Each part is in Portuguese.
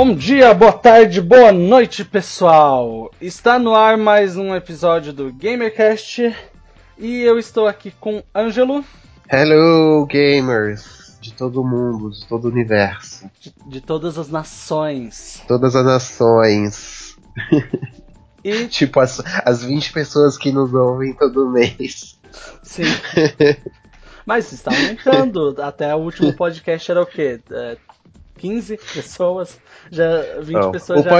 Bom dia, boa tarde, boa noite, pessoal! Está no ar mais um episódio do GamerCast e eu estou aqui com Ângelo. Hello, gamers de todo mundo, de todo o universo. De, de todas as nações. Todas as nações. E, tipo, as, as 20 pessoas que nos ouvem todo mês. sim. Mas está aumentando. Até o último podcast era o quê? É, 15 pessoas? Já 20 Não, pessoas o, já.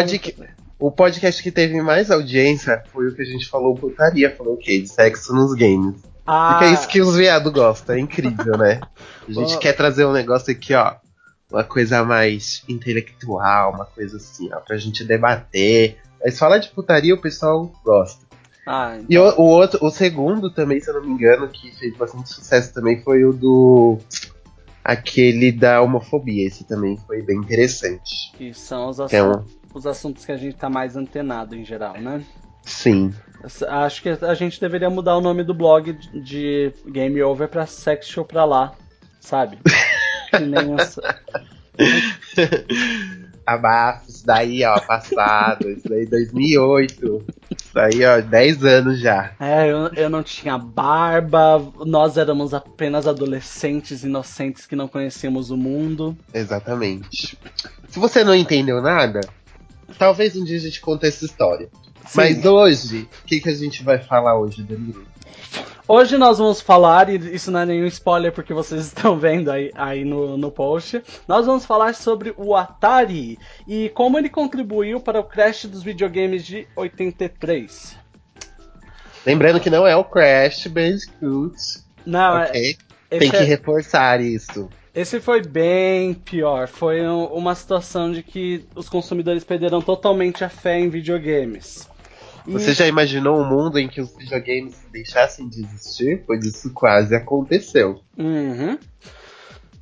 o podcast que teve mais audiência foi o que a gente falou putaria, falou o quê? De sexo nos games. Ah, Porque é isso que os viados gostam, é incrível, né? A gente Bom. quer trazer um negócio aqui, ó. Uma coisa mais intelectual, uma coisa assim, ó, pra gente debater. Mas fala de putaria, o pessoal gosta. ah, então, E o, o outro, o segundo também, se eu não me engano, que fez bastante sucesso também foi o do. Aquele da homofobia. Esse também foi bem interessante. que são os é assuntos, os assuntos que a gente tá mais antenado em geral, né? Sim. Acho que a gente deveria mudar o nome do blog de- Game Over pra Sex Show pra lá, sabe? Que nem os- Abafa, isso daí, ó, passado. isso daí 2008. Isso daí, ó, 10 anos já. É, eu, eu não tinha barba, nós éramos apenas adolescentes inocentes que não conhecíamos o mundo. Exatamente. Se você não entendeu nada, talvez um dia a gente conte essa história. Sim. Mas hoje, o que, que a gente vai falar hoje, Danilo? Hoje nós vamos falar, e isso não é nenhum spoiler porque vocês estão vendo aí, aí no, no post, nós vamos falar sobre o Atari e como ele contribuiu para o crash dos videogames de 83. Lembrando que não é o Crash Bandicoot, Não, é- ok? esse, Tem que é- reforçar isso. esse foi bem pior. Foi um- uma situação de que os consumidores perderam totalmente a fé em videogames. Você já imaginou um mundo em que os videogames deixassem de existir? Pois isso quase aconteceu. Uhum.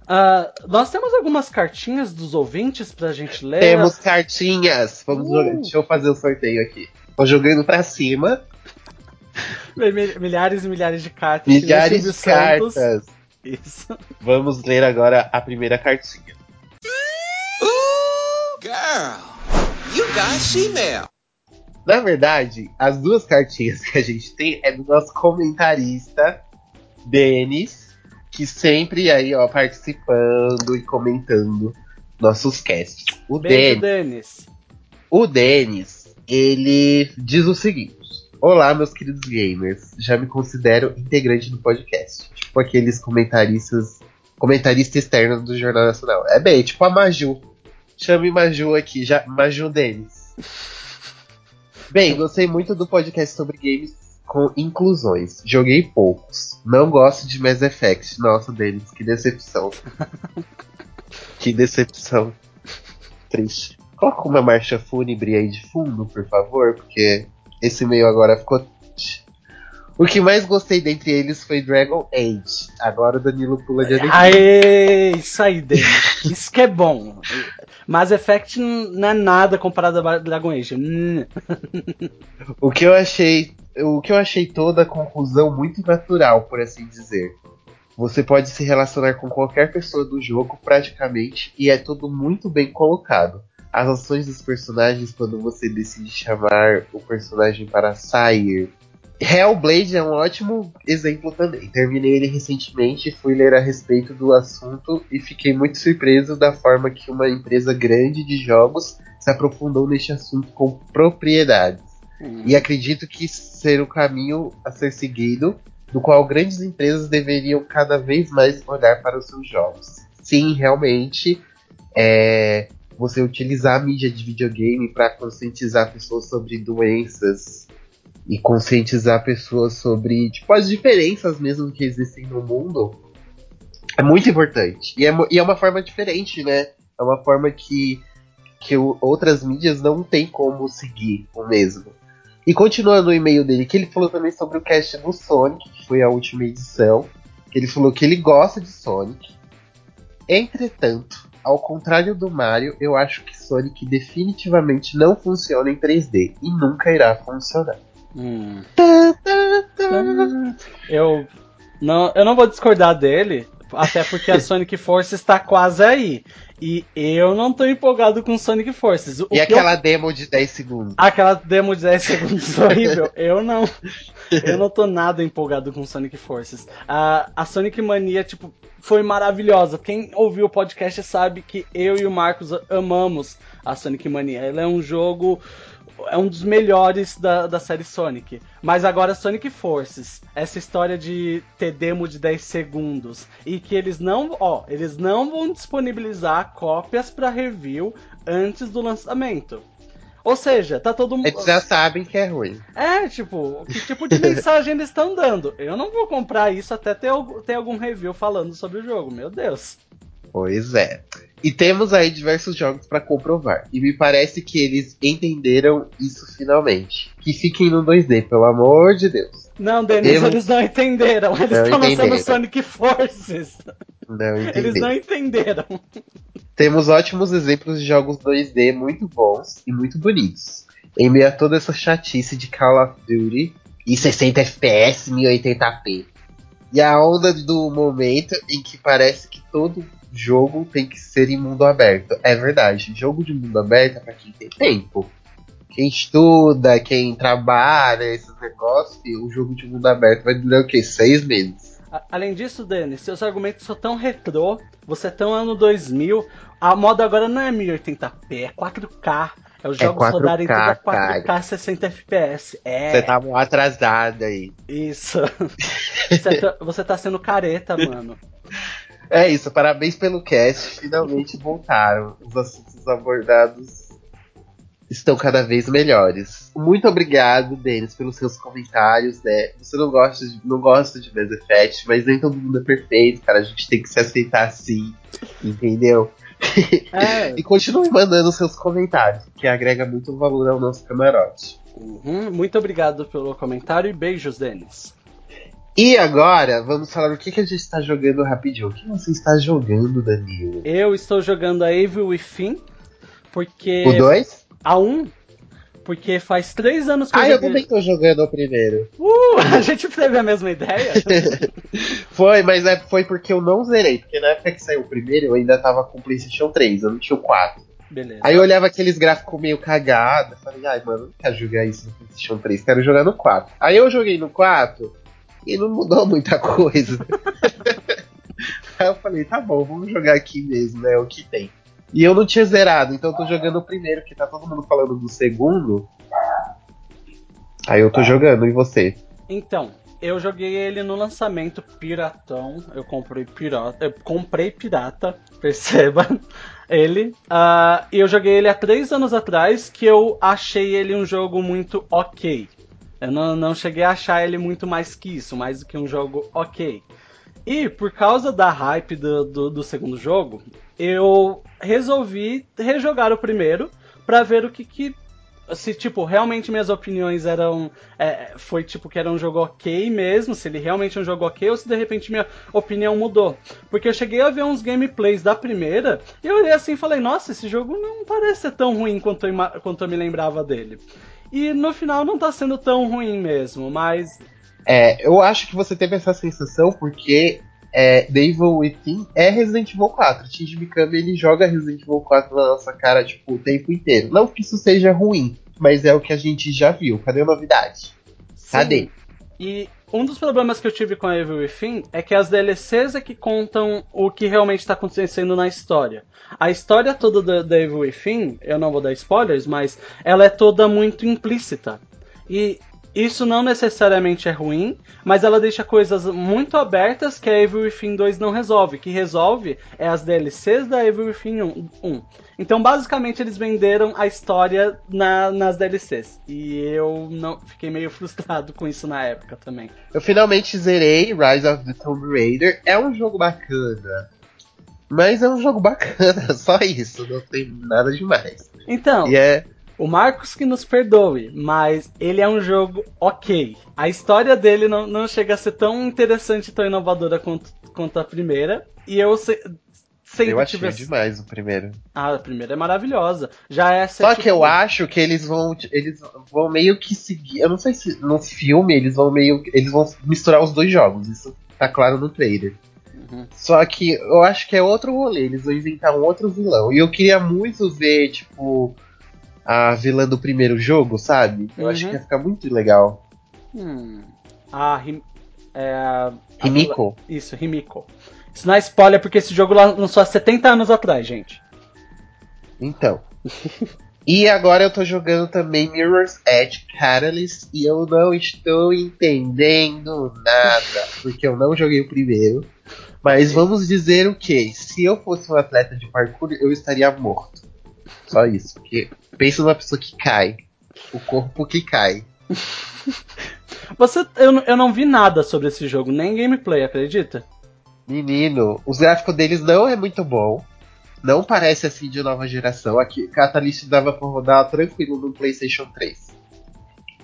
Ah, nós temos algumas cartinhas dos ouvintes pra gente ler. Temos cartinhas! Vamos Uh. jogar. Deixa eu fazer o sorteio aqui. Tô jogando pra cima. Mil- Milhares e milhares de cartas. Milhares de cartas. Santos. Isso. Vamos ler agora a primeira cartinha. Ooh, girl, you got she-mail. Na verdade, as duas cartinhas que a gente tem é do nosso comentarista, Denis, que sempre aí, ó, participando e comentando nossos casts. O Beijo, Denis, o Denis, ele diz o seguinte: Olá, meus queridos gamers, já me considero integrante do podcast, tipo aqueles comentaristas, comentarista externo do Jornal Nacional. É bem, tipo a Maju. Chame Maju aqui, já, Maju Denis. Bem, gostei muito do podcast sobre games com inclusões. Joguei poucos. Não gosto de Mass Effect. Nossa, Denis, que decepção. que decepção. Triste. Coloca uma marcha fúnebre aí de fundo, por favor, porque esse meio agora ficou. O que mais gostei dentre eles foi Dragon Age. Agora o Danilo pula de alegria. Aê, isso aí, Denis. Isso que é bom. Mass Effect não é nada comparado a Dragon Age. O que eu achei. O que eu achei toda a conclusão muito natural, por assim dizer. Você pode se relacionar com qualquer pessoa do jogo praticamente e é tudo muito bem colocado. As ações dos personagens quando você decide chamar o personagem para sair. Hellblade é um ótimo exemplo também. Terminei ele recentemente, fui ler a respeito do assunto e fiquei muito surpreso da forma que uma empresa grande de jogos se aprofundou neste assunto com propriedade. E acredito que ser o caminho a ser seguido, do qual grandes empresas deveriam cada vez mais olhar para os seus jogos. Sim, realmente, é, você utilizar a mídia de videogame para conscientizar pessoas sobre doenças e conscientizar pessoas sobre tipo, as diferenças mesmo que existem no mundo é muito importante. E é, e é uma forma diferente, né? É uma forma que, que outras mídias não tem como seguir o mesmo. E continuando o e-mail dele, que ele falou também sobre o cast do Sonic, que foi a última edição. Ele falou que ele gosta de Sonic. Entretanto, ao contrário do Mario, eu acho que Sonic definitivamente não funciona em 3D e nunca irá funcionar. Hum. Eu não, eu não vou discordar dele, até porque a Sonic Force está quase aí. E eu não tô empolgado com Sonic Forces. O e aquela eu... demo de 10 segundos? Aquela demo de 10 segundos horrível. eu não. Eu não tô nada empolgado com Sonic Forces. A, a Sonic Mania, tipo, foi maravilhosa. Quem ouviu o podcast sabe que eu e o Marcos amamos a Sonic Mania. Ela é um jogo é um dos melhores da, da série Sonic. Mas agora Sonic Forces, essa história de ter demo de 10 segundos e que eles não, ó, eles não vão disponibilizar cópias para review antes do lançamento. Ou seja, tá todo mundo. Eles já sabem que é ruim. É, tipo, que tipo de mensagem eles estão dando? Eu não vou comprar isso até ter, ter algum review falando sobre o jogo, meu Deus. Pois é. E temos aí diversos jogos para comprovar. E me parece que eles entenderam isso finalmente. Que fiquem no 2D, pelo amor de Deus. Não, Denis, Eu... eles não entenderam. Eles estão lançando Sonic Forces. Não entenderam. Eles não entenderam. Temos ótimos exemplos de jogos 2D muito bons e muito bonitos. Em meio a toda essa chatice de Call of Duty e 60 FPS 1080p. E a onda do momento em que parece que todo jogo tem que ser em mundo aberto. É verdade, jogo de mundo aberto é pra quem tem tempo. Quem estuda, quem trabalha, esses negócios, o jogo de mundo aberto vai durar o quê? Seis meses. Além disso, Denis, seus argumentos são tão retrô, você é tão ano 2000, a moda agora não é 1080p, é 4K. É os jogos é 4K, rodarem tudo a 4K cara. 60 FPS. É. Você tá atrasado aí. Isso. você, tá, você tá sendo careta, mano. É isso, parabéns pelo cast. Finalmente voltaram. Os assuntos abordados estão cada vez melhores. Muito obrigado, Denis, pelos seus comentários, né? Você não gosta de, não gosta de Mass Effect, mas nem todo mundo é perfeito, cara. A gente tem que se aceitar assim, entendeu? É. e continue mandando seus comentários, que agrega muito valor ao nosso camarote. Uhum, muito obrigado pelo comentário e beijos, Denis. E agora, vamos falar o que, que a gente está jogando rapidinho. O que você está jogando, Danilo? Eu estou jogando a Evil Within, porque... O 2? A 1, um, porque faz três anos que ah, eu joguei... eu também tô jogando o primeiro. Uh, a gente teve a mesma ideia? foi, mas é, foi porque eu não zerei. Porque na época que saiu o primeiro, eu ainda tava com o PlayStation 3, eu não tinha o 4. Beleza. Aí eu olhava aqueles gráficos meio cagados, falei, ai, mano, não quero jogar isso no PlayStation 3, quero jogar no 4. Aí eu joguei no 4 e não mudou muita coisa. Aí eu falei, tá bom, vamos jogar aqui mesmo, né? O que tem. E eu não tinha zerado, então eu tô jogando o primeiro, que tá todo mundo falando do segundo. Aí eu tô jogando, e você? Então, eu joguei ele no lançamento piratão. Eu comprei pirata. Eu comprei pirata, perceba. Ele. Uh, e eu joguei ele há três anos atrás, que eu achei ele um jogo muito ok. Eu não, não cheguei a achar ele muito mais que isso, mais do que um jogo ok. E por causa da hype do, do, do segundo jogo, eu resolvi rejogar o primeiro para ver o que, que se tipo realmente minhas opiniões eram é, foi tipo que era um jogo ok mesmo se ele realmente é um jogo ok ou se de repente minha opinião mudou porque eu cheguei a ver uns gameplays da primeira e eu olhei assim e falei nossa esse jogo não parece ser tão ruim quanto eu, quanto eu me lembrava dele e no final não tá sendo tão ruim mesmo, mas. É, eu acho que você teve essa sensação porque é, Devil Within é Resident Evil 4. Shinji Mikami ele joga Resident Evil 4 na nossa cara tipo, o tempo inteiro. Não que isso seja ruim, mas é o que a gente já viu. Cadê a novidade? Cadê? Sim. E um dos problemas que eu tive com a Evil Within é que as DLCs é que contam o que realmente está acontecendo na história. A história toda da, da Evil Within, eu não vou dar spoilers, mas ela é toda muito implícita. E isso não necessariamente é ruim, mas ela deixa coisas muito abertas que a Evil Within 2 não resolve. Que resolve é as DLCs da Evil Within 1. Então, basicamente, eles venderam a história na, nas DLCs. E eu não fiquei meio frustrado com isso na época também. Eu finalmente zerei Rise of the Tomb Raider. É um jogo bacana. Mas é um jogo bacana, só isso. Não tem nada demais. Então. E é o Marcos que nos perdoe, mas ele é um jogo ok. A história dele não, não chega a ser tão interessante, tão inovadora quanto, quanto a primeira. E eu se, sempre eu achei tive... demais o primeiro. Ah, a primeira é maravilhosa. Já é Só que eu acho que eles vão eles vão meio que seguir, eu não sei se no filme eles vão meio eles vão misturar os dois jogos. Isso tá claro no trailer. Uhum. Só que eu acho que é outro rolê, eles vão inventar um outro vilão. E eu queria muito ver, tipo, a vilã do primeiro jogo, sabe? Eu Uhum. acho que ia ficar muito legal. Hum. Ah, Rim... é, a- Himiko? Isso, Rimiko. Isso não é spoiler porque esse jogo lan- lançou há 70 anos atrás, gente. Então. e agora eu tô jogando também Mirror's Edge Catalyst e eu não estou entendendo nada, porque eu não joguei o primeiro. Mas vamos dizer o que? Se eu fosse um atleta de parkour, eu estaria morto. Só isso. Porque pensa numa pessoa que cai. O corpo que cai. Você, eu, não- eu não vi nada sobre esse jogo, nem gameplay, acredita? Menino, os gráficos deles não é muito bom. Não parece assim de nova geração. Aqui, Catalyst dava pra rodar tranquilo no PlayStation 3.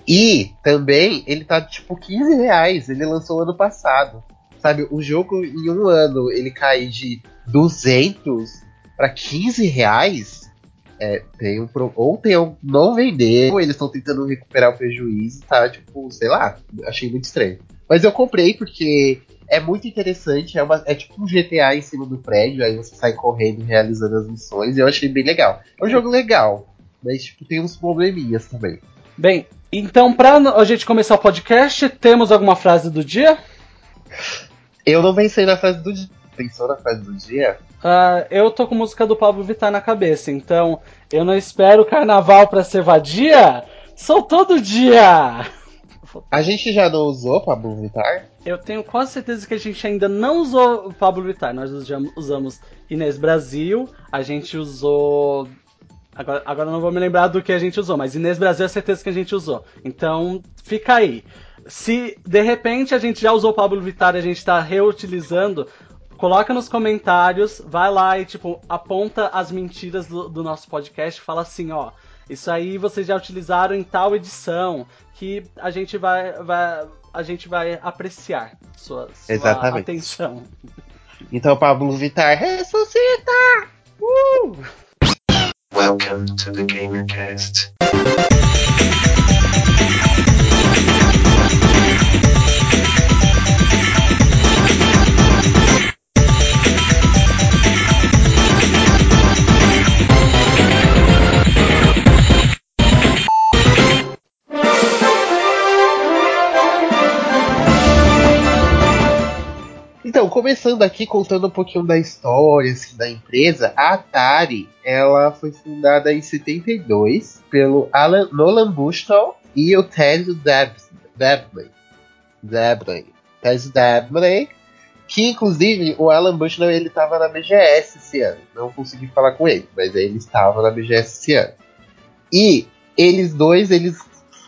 E também ele tá tipo 15 reais. Ele lançou ano passado. Sabe, o jogo em um ano ele cai de 200 para 15 reais. É, tem um pro... ou tem um não vender, ou eles estão tentando recuperar o prejuízo, tá? Tipo, sei lá, achei muito estranho. Mas eu comprei porque é muito interessante, é, uma, é tipo um GTA em cima do prédio, aí você sai correndo realizando as missões, e eu achei bem legal. É um jogo legal, mas tipo, tem uns probleminhas também. Bem, então pra a gente começar o podcast, temos alguma frase do dia? Eu não pensei na frase do dia. Pensou na frase do dia? Ah, eu tô com música do Pablo Vittar na cabeça, então eu não espero o carnaval pra ser vadia, sou todo dia! A gente já não usou Pablo Vittar? Eu tenho quase certeza que a gente ainda não usou Pablo Vittar. Nós usamos, Inês Brasil, a gente usou. Agora, agora não vou me lembrar do que a gente usou, mas Inês Brasil é certeza que a gente usou. Então fica aí. Se de repente a gente já usou o Pablo Vittar e a gente tá reutilizando, coloca nos comentários, vai lá e tipo, aponta as mentiras do, do nosso podcast, fala assim, ó. Isso aí vocês já utilizaram em tal edição que a gente vai, vai a gente vai apreciar sua, sua Exatamente. atenção. Então, Pablo Vittar, ressuscita! Uh! Welcome to the GamerCast. Começando aqui, contando um pouquinho da história assim, da empresa, a Atari ela foi fundada em 72 pelo Alan, Nolan Bushnell e o Ted Dab- Dabney. Dabney. Ted Dabney, que inclusive o Alan Bushnell ele estava na BGS esse ano. Não consegui falar com ele, mas ele estava na BGS esse ano. E eles dois, eles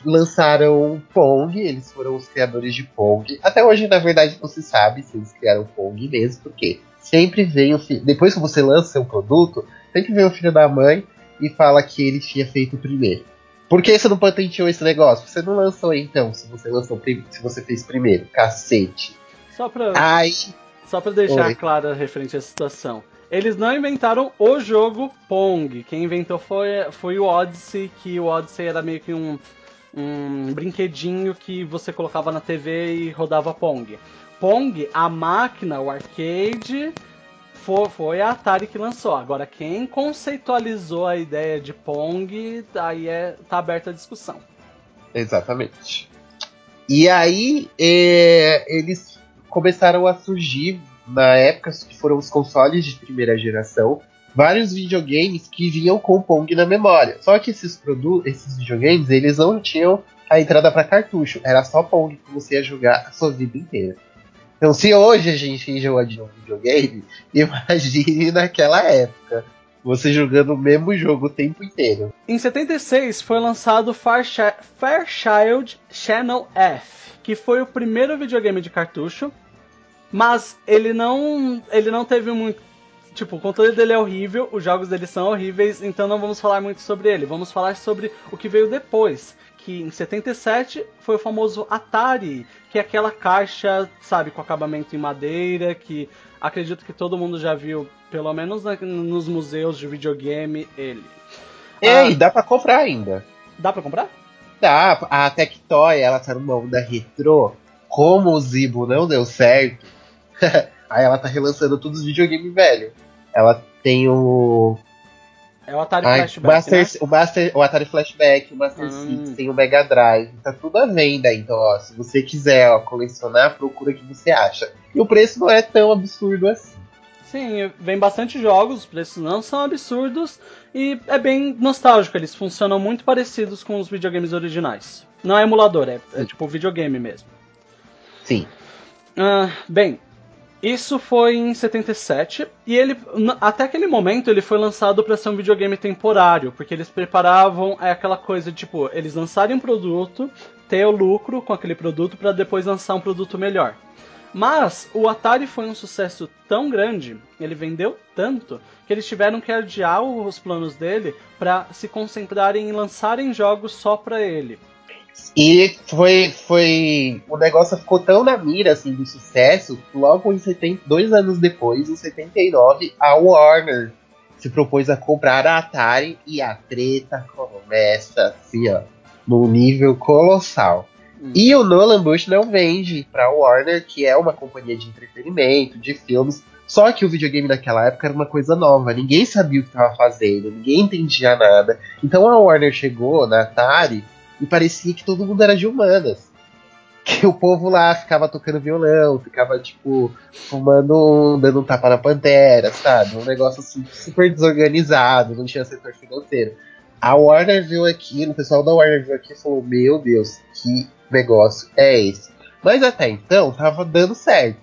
lançaram Pong, eles foram os criadores de Pong. Até hoje, na verdade, não se sabe se eles criaram Pong mesmo, porque sempre vem o filho. Depois que você lança seu produto, sempre vem o filho da mãe e fala que ele tinha feito primeiro. Por que você não patenteou esse negócio? Você não lançou então, se você lançou se você fez primeiro. Cacete. Só pra, Aí, só pra deixar Oi. clara referente à situação. Eles não inventaram o jogo Pong. Quem inventou foi, foi o Odyssey, que o Odyssey era meio que um, um brinquedinho que você colocava na TV e rodava Pong. Pong, a máquina, o arcade, foi, foi a Atari que lançou. Agora, quem conceitualizou a ideia de Pong, aí é, tá aberta a discussão. Exatamente. E aí é, eles começaram a surgir na época que foram os consoles de primeira geração, vários videogames que vinham com Pong na memória. Só que esses produtos, esses videogames, eles não tinham a entrada para cartucho, era só Pong que você ia jogar a sua vida inteira. Então, se hoje a gente enjoa de um videogame, imagine naquela época. Você jogando o mesmo jogo o tempo inteiro. Em 76 foi lançado Fairchild Channel F, que foi o primeiro videogame de cartucho, mas ele não, ele não teve muito, tipo, o controle dele é horrível, os jogos dele são horríveis, então não vamos falar muito sobre ele. Vamos falar sobre o que veio depois, que em 77 foi o famoso Atari, que é aquela caixa, sabe, com acabamento em madeira, que acredito que todo mundo já viu, pelo menos na- nos museus de videogame, ele. Ei, dá pra comprar ainda. Dá pra comprar? Tá, a Tectoy, ela tá numa onda retrô. Como o Zibo não deu certo, Aí ela tá relançando todos os videogames velho. Ela tem o. É o Atari Ai, Flashback, Master, né? o, Master, o Atari Flashback, o Master Hum. System, tem o Mega Drive. Tá tudo à venda. Então, ó, se você quiser ó, colecionar, procura o que você acha. E o preço não é tão absurdo assim. Sim, vem bastante jogos, os preços não são absurdos e é bem nostálgico, eles funcionam muito parecidos com os videogames originais. Não é emulador, é, é tipo videogame mesmo. Sim. Ah, bem, isso foi em 77 e ele até aquele momento ele foi lançado para ser um videogame temporário, porque eles preparavam é aquela coisa tipo, eles lançarem um produto, ter o lucro com aquele produto para depois lançar um produto melhor. Mas o Atari foi um sucesso tão grande, ele vendeu tanto, que eles tiveram que adiar os planos dele para se concentrarem em lançarem jogos só para ele. E foi, foi. O negócio ficou tão na mira assim do sucesso logo em 70, dois anos depois, em 79, a Warner se propôs a comprar a Atari e a treta começa assim, ó, num nível colossal. Hum. E o Nolan Bush não vende pra Warner, que é uma companhia de entretenimento, de filmes. Só que o videogame naquela época era uma coisa nova, ninguém sabia o que estava fazendo, ninguém entendia nada. Então a Warner chegou na Atari e parecia que todo mundo era de humanas. Que o povo lá ficava tocando violão, ficava, tipo, fumando, um- dando um tapa na pantera, sabe? Um negócio assim, super desorganizado, não tinha setor financeiro. A Warner viu aquilo, o pessoal da Warner viu aqui e falou: Meu Deus, que negócio é esse? Mas até então tava dando certo.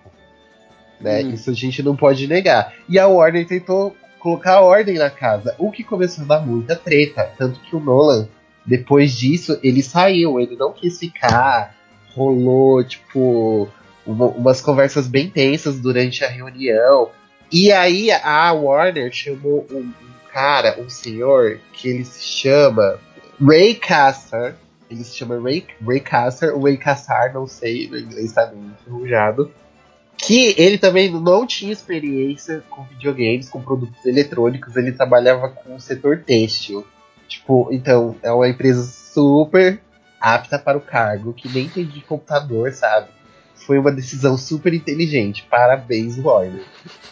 Né? Hum. Isso a gente não pode negar. E a Warner tentou colocar ordem na casa, o que começou a dar muita treta. Tanto que o Nolan, depois disso, ele saiu, ele não quis ficar, rolou, tipo, uma- umas conversas bem tensas durante a reunião. E aí a Warner chamou um, um cara, um senhor, que ele se chama Ray Caster. Ele se chama Ray, Ray Caster, Ray não sei, meu inglês tá meio enferrujado. Que ele também não tinha experiência com videogames, com produtos eletrônicos, ele trabalhava com o setor têxtil. Tipo, então, é uma empresa super apta para o cargo, que nem tem de computador, sabe? Foi uma decisão super inteligente. Parabéns, Warner.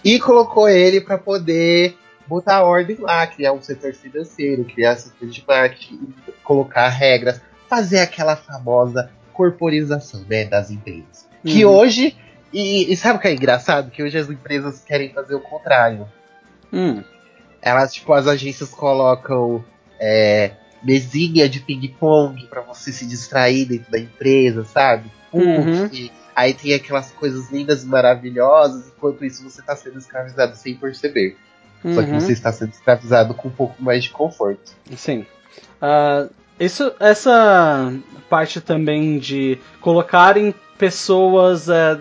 E colocou ele para poder botar a ordem lá, criar um setor financeiro, criar setor de marketing, colocar regras, fazer aquela famosa corporização né, das empresas. Que Uhum. hoje. E, e sabe o que é engraçado? Que hoje as empresas querem fazer o contrário. Hum, Elas, tipo, as agências colocam é, mesinha de ping-pong pra você se distrair dentro da empresa, sabe? Uhum. Aí tem aquelas coisas lindas e maravilhosas, enquanto isso você tá sendo escravizado sem perceber. Só que uhum. você está sendo escravizado com um pouco mais de conforto. Sim. Ah, isso, essa parte também de colocarem pessoas é,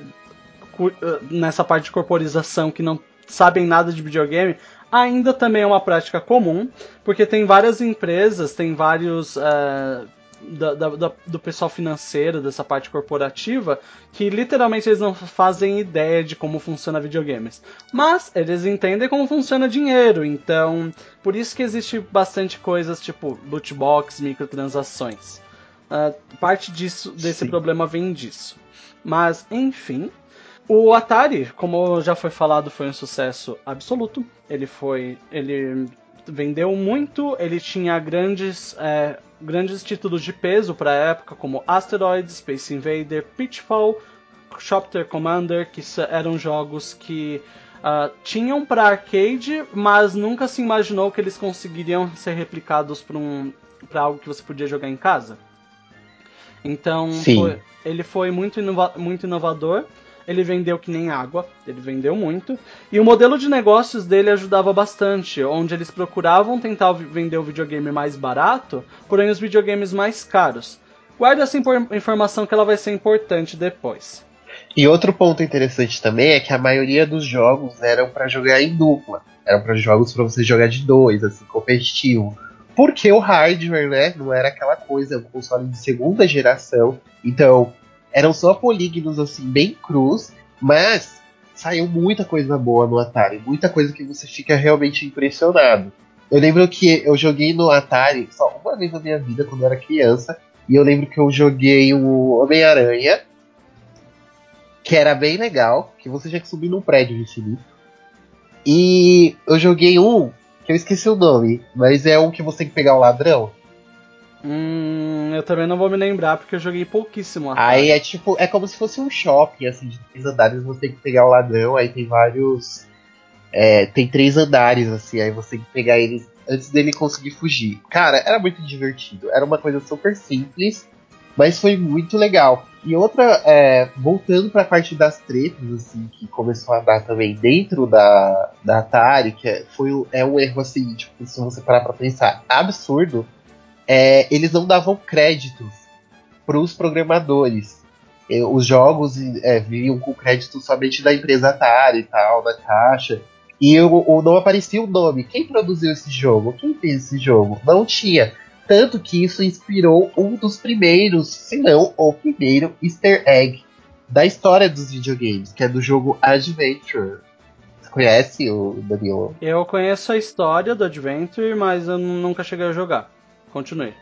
eh, nessa parte de corporização que não sabem nada de videogame ainda também é uma prática comum, porque tem várias empresas, tem vários eh, da- da- do pessoal financeiro, dessa parte corporativa, que literalmente eles não fazem ideia de como funciona videogames. Mas eles entendem como funciona dinheiro, então por isso que existe bastante coisas tipo loot box, microtransações. Ah, parte disso, desse Sim. problema vem disso. Mas, enfim, o Atari, como já foi falado, foi um sucesso absoluto. Ele foi, ele vendeu muito, ele tinha grandes, é, grandes títulos de peso para a época, como Asteroid, Space Invader, Pitfall, Chopper Commander, que eram jogos que ah, tinham para arcade, mas nunca se imaginou que eles conseguiriam ser replicados para um, pra algo que você podia jogar em casa. Então, foi- ele foi muito, inova- muito inovador. Ele vendeu que nem água, ele vendeu muito. E o modelo de negócios dele ajudava bastante, onde eles procuravam tentar vender o videogame mais barato, porém os videogames mais caros. Guarda essa informação que ela vai ser importante depois. E outro ponto interessante também é que a maioria dos jogos eram pra jogar em dupla. Eram para jogos pra você jogar de dois, assim, competitivo. Porque o hardware, né, não era aquela coisa, é um console de segunda geração. Então, eram só polígonos, assim, bem crus, mas saiu muita coisa boa no Atari. Muita coisa que você fica realmente impressionado. Eu lembro que eu joguei no Atari só uma vez na minha vida, quando eu era criança. E eu lembro que eu joguei o Homem-Aranha, que era bem legal, que você tinha que subir num prédio infinito. E eu joguei um, que eu esqueci o nome, mas é um que você tem que pegar o ladrão. Hum, eu também não vou me lembrar porque eu joguei pouquíssimo. Atari. Aí é tipo, é como se fosse um shopping, assim, de três andares, você tem que pegar o ladrão, aí tem vários. é, tem três andares, assim, aí você tem que pegar eles antes dele conseguir fugir. Cara, era muito divertido. Era uma coisa super simples, mas foi muito legal. E outra, é, voltando pra parte das tretas, assim, que começou a dar também dentro da, da Atari, que é, foi, é um erro, assim, tipo, se você parar pra pensar, absurdo, é, eles não davam créditos pros programadores. E Os jogos é, vinham com crédito somente da empresa Atari e tal, da caixa. E o, o- não aparecia o nome. Quem produziu esse jogo? Quem fez esse jogo? Não tinha. Tanto que isso inspirou um dos primeiros, se não o primeiro easter egg da história dos videogames, que é do jogo Adventure. Você conhece o Danilo? Eu conheço a história do Adventure, mas eu nunca cheguei a jogar. Continue.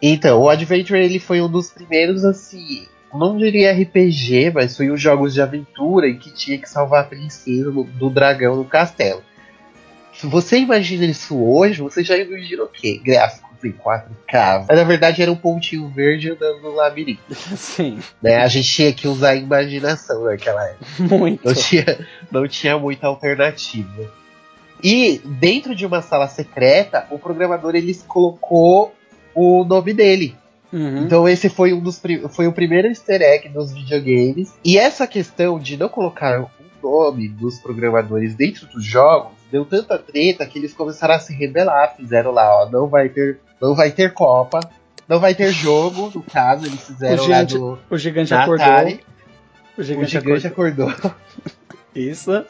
Então, o Adventure ele foi um dos primeiros, assim, não diria RPG, mas foi uns jogos de aventura em que tinha que salvar a princesa do, do dragão no castelo. Se você imagina isso hoje, você já imagina o quê? Gráficos em 4K. Mas, na verdade era um pontinho verde andando no labirinto. Sim, Né? A gente tinha que usar a imaginação naquela época. muito. Não tinha, não tinha muita alternativa. E dentro de uma sala secreta, o programador ele colocou o nome dele. Uhum. Então esse foi um dos foi o primeiro easter egg dos videogames. E essa questão de não colocar o nome dos programadores dentro dos jogos deu tanta treta que eles começaram a se rebelar, fizeram lá, ó, não vai ter, não vai ter Copa, não vai ter jogo, no caso, eles fizeram O lá gigante- do o gigante acordou. O o gigante, gigante acordou. acordou. Isso.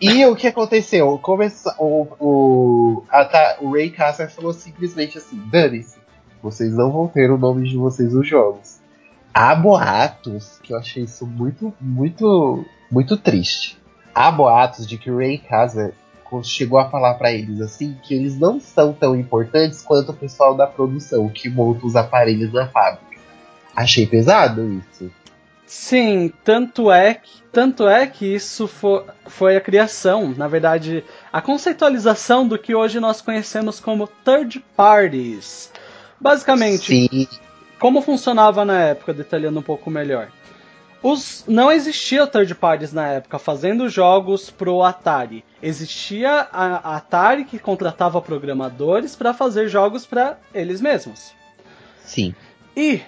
E o que aconteceu? Começa, o, o, a Ta- o Ray Casser falou simplesmente assim: dane-se, vocês não vão ter o nome de vocês nos jogos. Há boatos, que eu achei isso muito, muito, muito triste. Há boatos de que o Ray Casser chegou a falar pra eles assim que eles não são tão importantes quanto o pessoal da produção que monta os aparelhos na fábrica. Achei pesado isso. Sim, tanto é que, tanto é que isso fo- foi a criação, na verdade, a conceitualização do que hoje nós conhecemos como third parties. Basicamente, Sim, como funcionava na época, detalhando um pouco melhor. Os, não existia third parties na época fazendo jogos pro Atari. Existia a, a Atari que contratava programadores para fazer jogos para eles mesmos. sim. E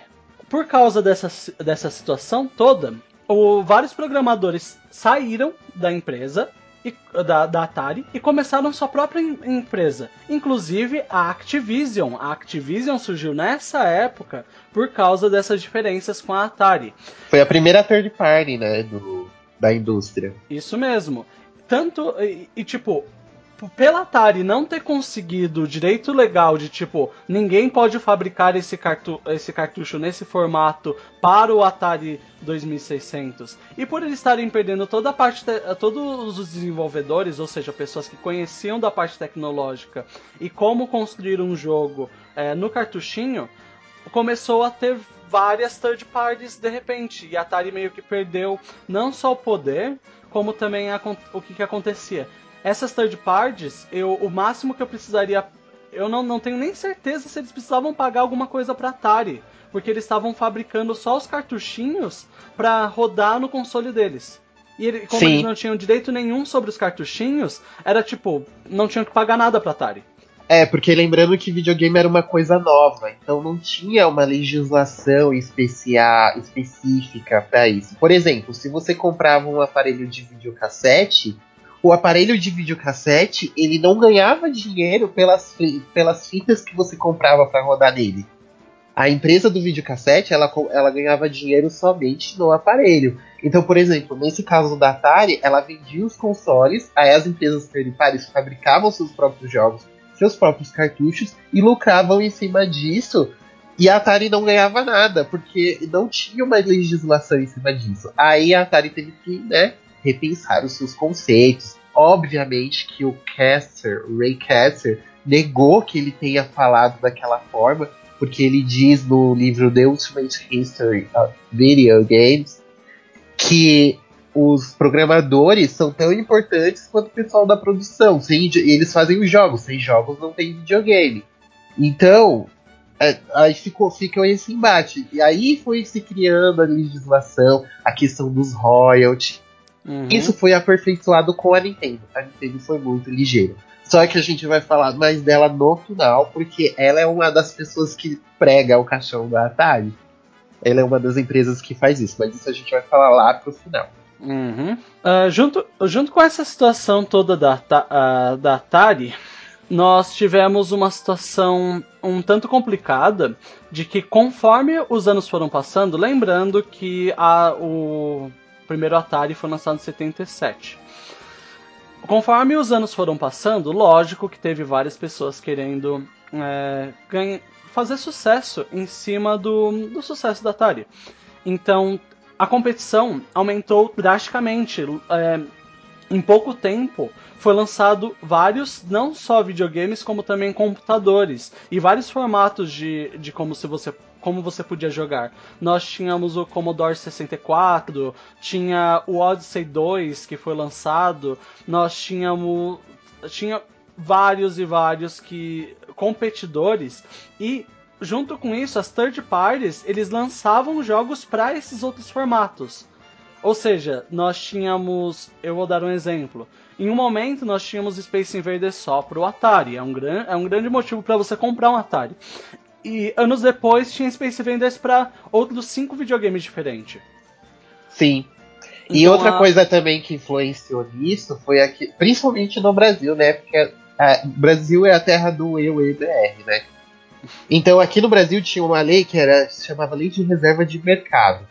por causa dessa, dessa situação toda, o- vários programadores saíram da empresa e- da, da Atari e começaram sua própria em- empresa. Inclusive a Activision. A Activision surgiu nessa época por causa dessas diferenças com a Atari. Foi a primeira third party, né, do, da indústria. Isso mesmo. Tanto. E, e, tipo. P- Pela Atari não ter conseguido o direito legal de tipo, ninguém pode fabricar esse, cartu esse cartucho nesse formato para o Atari 2600. E por eles estarem perdendo toda a parte, te- todos os desenvolvedores, ou seja, pessoas que conheciam da parte tecnológica e como construir um jogo eh, no cartuchinho, começou a ter várias third parties de repente. E a Atari meio que perdeu não só o poder, como também a o que, que acontecia. Essas third parties, eu, o máximo que eu precisaria. Eu não, não tenho nem certeza se eles precisavam pagar alguma coisa pra Atari. Porque eles estavam fabricando só os cartuchinhos pra rodar no console deles. E ele- como Sim. eles não tinham direito nenhum sobre os cartuchinhos, era tipo, não tinham que pagar nada pra Atari. É, porque lembrando que videogame era uma coisa nova, então não tinha uma legislação especia- específica para isso. Por exemplo, se você comprava um aparelho de videocassete, o aparelho de videocassete ele não ganhava dinheiro pelas, pelas fitas que você comprava para rodar nele. A empresa do videocassete ela, ela ganhava dinheiro somente no aparelho. Então, por exemplo, nesse caso da Atari, ela vendia os consoles, aí as empresas parties fabricavam seus próprios jogos seus próprios cartuchos e lucravam em cima disso. E a Atari não ganhava nada, porque não tinha uma legislação em cima disso. Aí a Atari teve que, né, repensar os seus conceitos. Obviamente que o Caster, o Ray Caster, negou que ele tenha falado daquela forma, porque ele diz no livro The Ultimate History of Video Games que os programadores são tão importantes quanto o pessoal da produção. Sem, eles fazem os jogos, sem jogos não tem videogame. Então, é, aí ficou, ficou esse embate. E aí foi se criando a legislação, a questão dos royalties. Uhum. Isso foi aperfeiçoado com a Nintendo. A Nintendo foi muito ligeira. Só que a gente vai falar mais dela no final, porque ela é uma das pessoas que prega o caixão da Atari. Ela é uma das empresas que faz isso, mas isso a gente vai falar lá pro final. Uhum. Uh, junto, junto com essa situação toda da, uh, da Atari, nós tivemos uma situação um tanto complicada de que conforme os anos foram passando, lembrando que a, o primeiro Atari foi lançado em 77. Conforme os anos foram passando, lógico que teve várias pessoas querendo é, ganha, fazer sucesso em cima do, do sucesso da Atari. Então, a competição aumentou drasticamente. É, em pouco tempo foi lançado vários, não só videogames, como também computadores e vários formatos de, de como se você como você podia jogar. Nós tínhamos o Commodore 64, tinha o Odyssey 2 que foi lançado, nós tínhamos tinha vários e vários que competidores e junto com isso as third parties eles lançavam jogos para esses outros formatos. Ou seja, nós tínhamos, eu vou dar um exemplo. Em um momento nós tínhamos Space Invaders só para o Atari, é um, gran, é um grande motivo para você comprar um Atari. E anos depois tinha Space Invaders para outros cinco videogames diferentes. Sim. E então, outra a... coisa também que influenciou nisso foi aqui, principalmente no Brasil, né? Porque o Brasil é a terra do eu EBR, né? Então aqui no Brasil tinha uma lei que era se chamava Lei de Reserva de Mercado.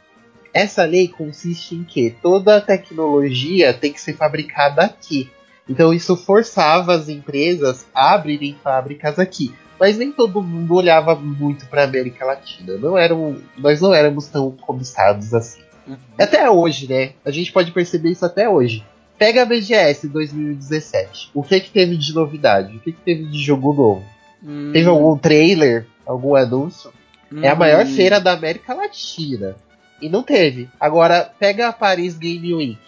Essa lei consiste em que toda a tecnologia tem que ser fabricada aqui. Então isso forçava as empresas a abrirem fábricas aqui mas nem todo mundo olhava muito para América Latina. Não eram, nós não éramos tão cobiçados assim. Uhum. Até hoje, né? A gente pode perceber isso até hoje. Pega a BGS 2017. O que que teve de novidade? O que que teve de jogo novo? Hum. Teve algum trailer? Algum anúncio? Hum. É a maior hum. feira da América Latina. E não teve. Agora, pega a Paris Game Week.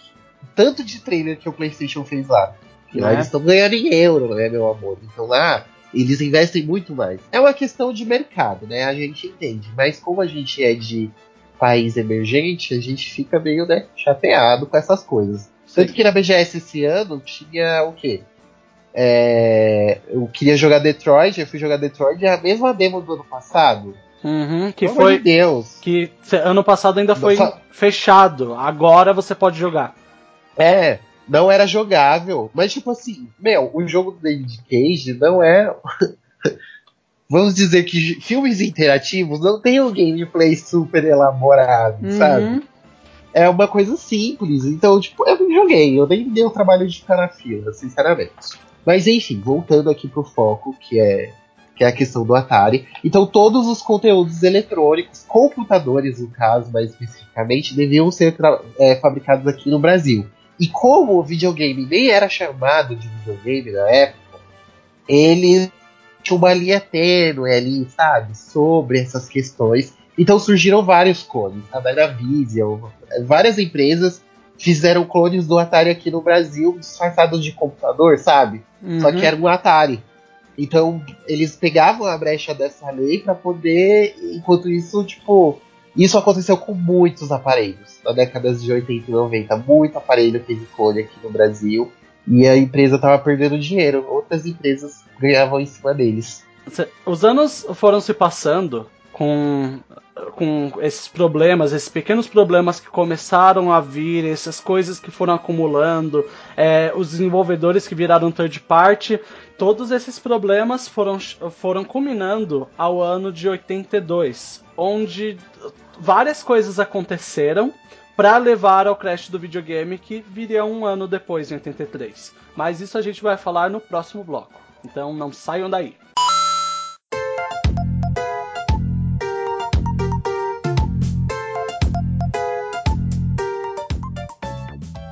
Tanto de trailer que o PlayStation fez lá. Lá é. eles estão ganhando em euro, né, meu amor? Então lá eles investem muito mais. É uma questão de mercado, né? A gente entende. Mas como a gente é de país emergente, a gente fica meio né, chateado com essas coisas. Sim. Tanto que na BGS esse ano tinha o quê? É, eu queria jogar Detroit, eu fui jogar Detroit, é a mesma demo do ano passado. Uhum, que Pelo foi. De Deus. Que ano passado ainda foi fechado. Agora você pode jogar. É, não era jogável. Mas, tipo assim, meu, o jogo do David Cage não é. Vamos dizer que filmes interativos não tem um gameplay super elaborado, uhum. sabe? É uma coisa simples. Então, tipo, eu não joguei. Eu nem dei o trabalho de ficar na fila, sinceramente. Mas enfim, voltando aqui pro foco, que é, que é a questão do Atari. Então, todos os conteúdos eletrônicos, computadores no caso, mais especificamente, deviam ser é, fabricados aqui no Brasil. E como o videogame nem era chamado de videogame na época, ele tinha uma linha tênue ali, sabe? Sobre essas questões. Então surgiram vários clones. A Dynavision, várias empresas fizeram clones do Atari aqui no Brasil, disfarçados de computador, sabe? Uhum. Só que era um Atari. Então eles pegavam a brecha dessa lei para poder, enquanto isso, tipo, isso aconteceu com muitos aparelhos na década de 80 e 90. Muito aparelho teve clone aqui no Brasil. E a empresa estava perdendo dinheiro. Outras empresas ganhavam em cima deles. Os anos foram se passando com, com esses problemas, esses pequenos problemas que começaram a vir, essas coisas que foram acumulando, é, os desenvolvedores que viraram third party, todos esses problemas foram, foram culminando ao ano de 82, onde várias coisas aconteceram para levar ao crash do videogame que viria um ano depois, em 83. Mas isso a gente vai falar no próximo bloco. Então não saiam daí.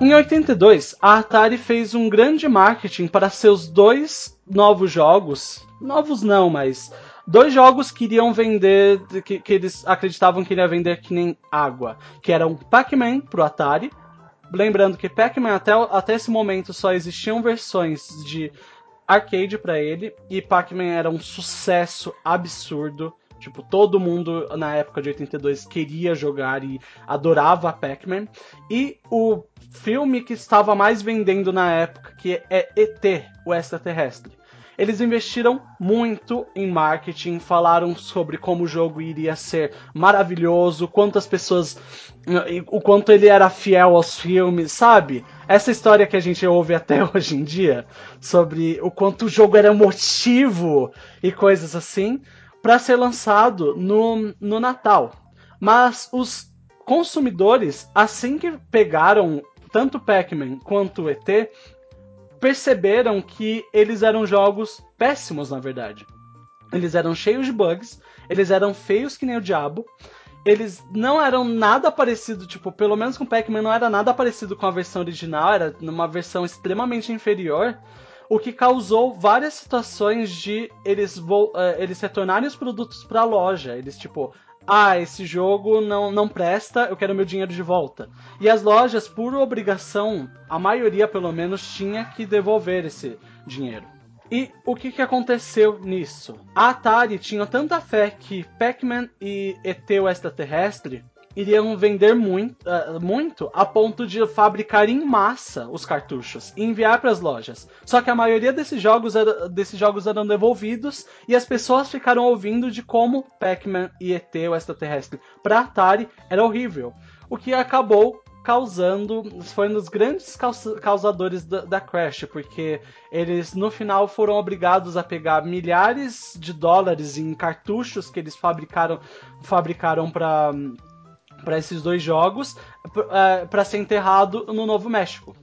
Em 82, a Atari fez um grande marketing para seus dois novos jogos. Novos não, mas dois jogos que iriam vender, que, que eles acreditavam que iria vender que nem água, que eram Pac-Man pro Atari. Lembrando que Pac-Man até, até esse momento só existiam versões de arcade para ele e Pac-Man era um sucesso absurdo. Tipo, todo mundo na época de 82 queria jogar e adorava Pac-Man. E o filme que estava mais vendendo na época, que é ET, o extraterrestre. Eles investiram muito em marketing, falaram sobre como o jogo iria ser maravilhoso, quantas pessoas. o quanto ele era fiel aos filmes, sabe? Essa história que a gente ouve até hoje em dia, sobre o quanto o jogo era emotivo e coisas assim, para ser lançado no, no Natal. Mas os consumidores, assim que pegaram tanto Pac-Man quanto o ET, perceberam que eles eram jogos péssimos, na verdade. Eles eram cheios de bugs, eles eram feios que nem o diabo, eles não eram nada parecido, tipo, pelo menos com Pac-Man não era nada parecido com a versão original, era numa versão extremamente inferior, o que causou várias situações de eles, uh, eles retornarem os produtos para a loja. Eles, tipo, ah, esse jogo não, não presta, eu quero meu dinheiro de volta. E as lojas, por obrigação, a maioria pelo menos tinha que devolver esse dinheiro. E o que, que aconteceu nisso? A Atari tinha tanta fé que Pac-Man e ET o Extraterrestre iriam vender muito, uh, muito a ponto de fabricar em massa os cartuchos e enviar para as lojas. Só que a maioria desses jogos, era, desses jogos eram devolvidos e as pessoas ficaram ouvindo de como Pac-Man e ET, o extraterrestre, para Atari era horrível. O que acabou causando, foi um dos grandes causadores da, da, Crash, porque eles no final foram obrigados a pegar milhares de dólares em cartuchos que eles fabricaram fabricaram para para esses dois jogos para é, ser enterrado no Novo México.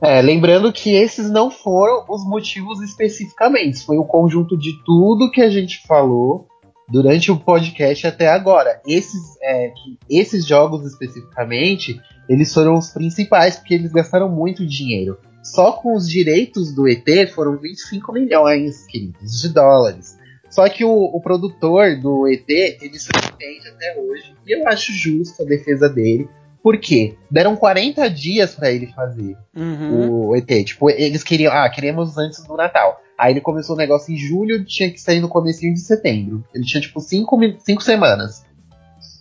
É, lembrando que esses não foram os motivos especificamente, foi o conjunto de tudo que a gente falou durante o podcast até agora. Esses, é, esses jogos especificamente, eles foram os principais porque eles gastaram muito dinheiro. Só com os direitos do ET foram 25 milhões, queridos, de dólares. Só que o, o produtor do ET, ele se defende até hoje. E eu acho justo a defesa dele. Por quê? Deram 40 dias para ele fazer uhum. o ET. Tipo, eles queriam. Ah, queremos antes do Natal. Aí ele começou o negócio em julho, tinha que sair no comecinho de setembro. Ele tinha, tipo, cinco, cinco semanas.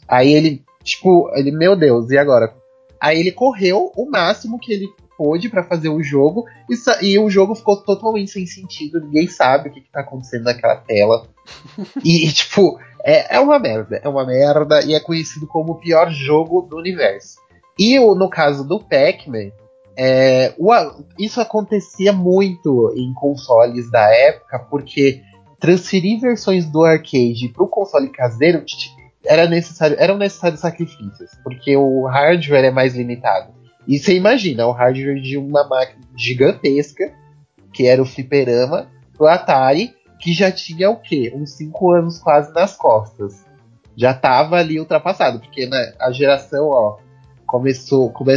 Aí ele, tipo, ele, meu Deus, e agora? Aí ele correu o máximo que ele pôde para fazer o jogo e, e, o jogo ficou totalmente sem sentido, ninguém sabe o que, que tá acontecendo naquela tela. e, e, tipo, é, é uma merda, é uma merda e é conhecido como o pior jogo do universo. E o, no caso do Pac-Man, é, isso acontecia muito em consoles da época, porque transferir versões do arcade para o console caseiro era necessário, eram necessários sacrifícios, porque o hardware é mais limitado. E você imagina o hardware de uma máquina gigantesca, que era o fliperama, pro Atari, que já tinha o quê? Uns 5 anos quase nas costas. Já tava ali ultrapassado, porque né, a geração, ó, começou, come,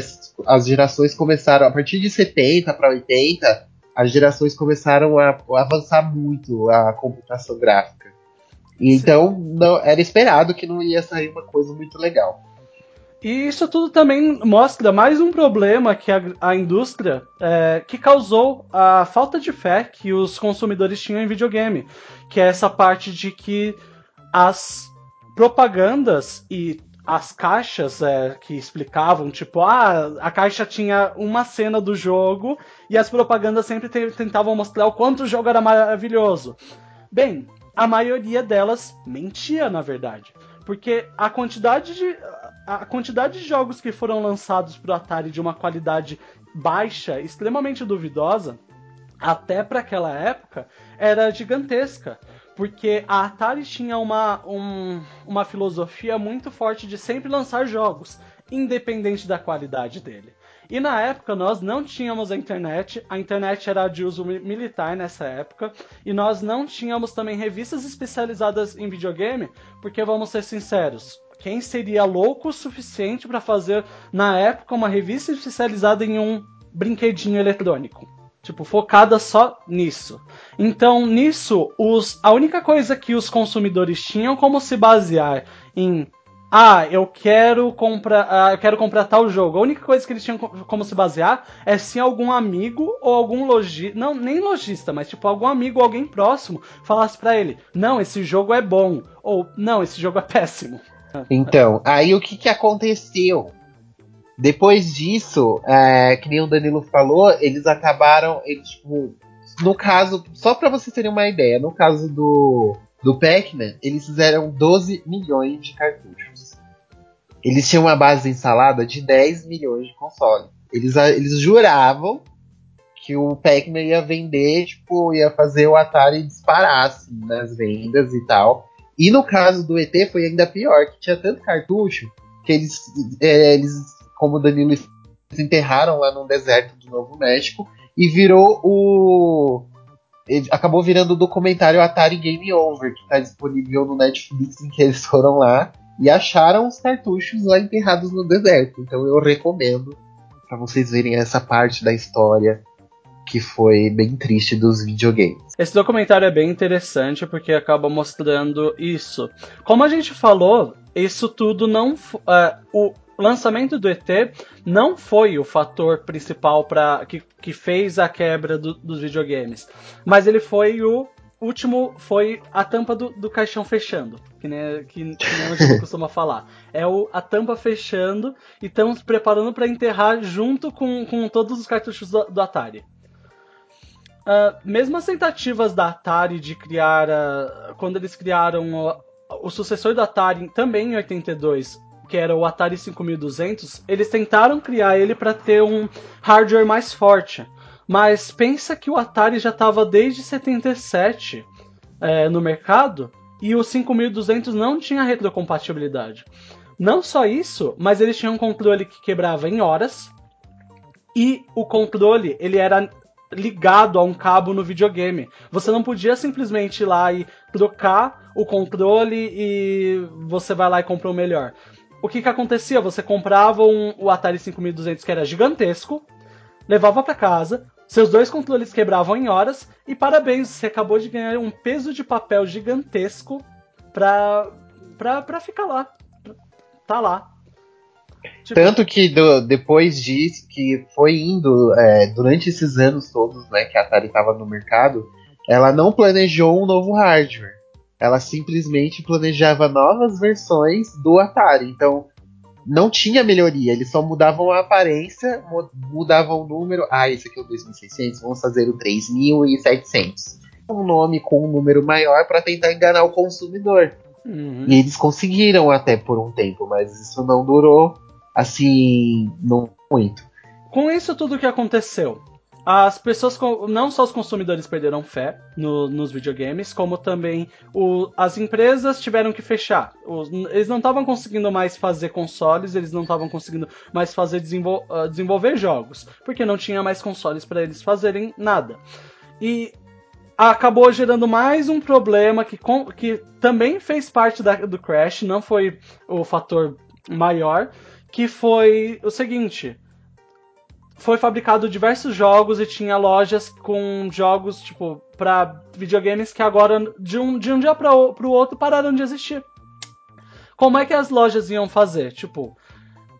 as gerações começaram, a partir de 70 para 80, as gerações começaram a, a, avançar muito a computação gráfica. E então não, era esperado que não ia sair uma coisa muito legal. E isso tudo também mostra mais um problema que a, a indústria é, que causou a falta de fé que os consumidores tinham em videogame, que é essa parte de que as propagandas e as caixas é, que explicavam, tipo, ah, a caixa tinha uma cena do jogo e as propagandas sempre tentavam mostrar o quanto o jogo era maravilhoso. Bem, a maioria delas mentia, na verdade. Porque a quantidade de a quantidade de jogos que foram lançados para o Atari de uma qualidade baixa, extremamente duvidosa, até para aquela época, era gigantesca. Porque a Atari tinha uma, um, uma filosofia muito forte de sempre lançar jogos, independente da qualidade dele. E na época nós não tínhamos a internet, a internet era de uso militar nessa época, e nós não tínhamos também revistas especializadas em videogame, porque vamos ser sinceros, quem seria louco o suficiente para fazer, na época, uma revista especializada em um brinquedinho eletrônico? Tipo, focada só nisso. Então, nisso, os, a única coisa que os consumidores tinham como se basear em ah, eu quero comprar, ah, eu quero comprar tal jogo. A única coisa que eles tinham como se basear é se algum amigo ou algum lojista, não, nem lojista, mas tipo algum amigo ou alguém próximo falasse para ele: "Não, esse jogo é bom" ou "Não, esse jogo é péssimo". Então, aí o que que aconteceu? Depois disso, é, que nem o Danilo falou, eles acabaram, eles, tipo, no caso, só para vocês terem uma ideia, no caso do do Pac-Man, eles fizeram 12 milhões de. Eles tinham uma base instalada de 10 milhões de consoles. Eles, eles juravam que o Pac-Man ia vender, tipo, ia fazer o Atari disparar assim, nas vendas e tal. E no caso do ET foi ainda pior, que tinha tanto cartucho que eles, é, eles como o Danilo enterraram lá no deserto do Novo México e virou o acabou virando o documentário Atari Game Over, que está disponível no Netflix, em que eles foram lá e acharam os cartuchos lá enterrados no deserto. Então eu recomendo para vocês verem essa parte da história que foi bem triste dos videogames. Esse documentário é bem interessante porque acaba mostrando isso. Como a gente falou, isso tudo não. Uh, o, lançamento do ET não foi o fator principal para que, que fez a quebra do, dos videogames, mas ele foi o último, foi a tampa do, do caixão fechando, que nem, que, que nem a gente costuma falar. É o, a tampa fechando e estamos preparando para enterrar junto com, com todos os cartuchos do, do Atari. Uh, mesmo as tentativas da Atari de criar, uh, quando eles criaram o, o sucessor do Atari também em 82, que era o Atari 5200, eles tentaram criar ele para ter um hardware mais forte. Mas pensa que o Atari já estava desde 77 é, no mercado e o 5200 não tinha retrocompatibilidade. Não só isso, mas eles tinham um controle que quebrava em horas e o controle ele era ligado a um cabo no videogame. Você não podia simplesmente ir lá e trocar o controle e você vai lá e compra o melhor o que que acontecia? Você comprava um, o Atari 5200 que era gigantesco, levava para casa, seus dois controles quebravam em horas e parabéns, você acabou de ganhar um peso de papel gigantesco pra, pra, pra ficar lá. Tá lá. Tipo... Tanto que do, depois disso, que foi indo é, durante esses anos todos né, que a Atari estava no mercado, ela não planejou um novo hardware ela simplesmente planejava novas versões do Atari. Então, não tinha melhoria, eles só mudavam a aparência, mudavam o número. Ah, esse aqui é o 2600, vamos fazer o 3700. Um nome com um número maior para tentar enganar o consumidor. Uhum. E eles conseguiram até por um tempo, mas isso não durou assim, não muito. Com isso tudo que aconteceu, as pessoas, não só os consumidores perderam fé no, nos videogames, como também o, as empresas tiveram que fechar. Os, eles não estavam conseguindo mais fazer consoles, eles não estavam conseguindo mais fazer desenvol, uh, desenvolver jogos, porque não tinha mais consoles para eles fazerem nada. E acabou gerando mais um problema que, que também fez parte da, do crash, não foi o fator maior, que foi o seguinte foi fabricado diversos jogos e tinha lojas com jogos, tipo, para videogames que agora, de um, de um dia para o outro, pararam de existir. Como é que as lojas iam fazer? Tipo,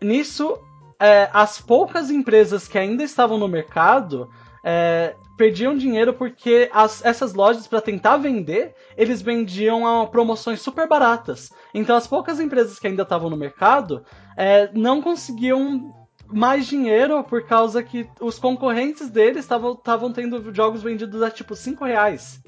nisso, é, as poucas empresas que ainda estavam no mercado é, perdiam dinheiro porque as, essas lojas, para tentar vender, eles vendiam a promoções super baratas. Então, as poucas empresas que ainda estavam no mercado é, não conseguiam mais dinheiro por causa que os concorrentes deles estavam tendo jogos vendidos a tipo 5 reais.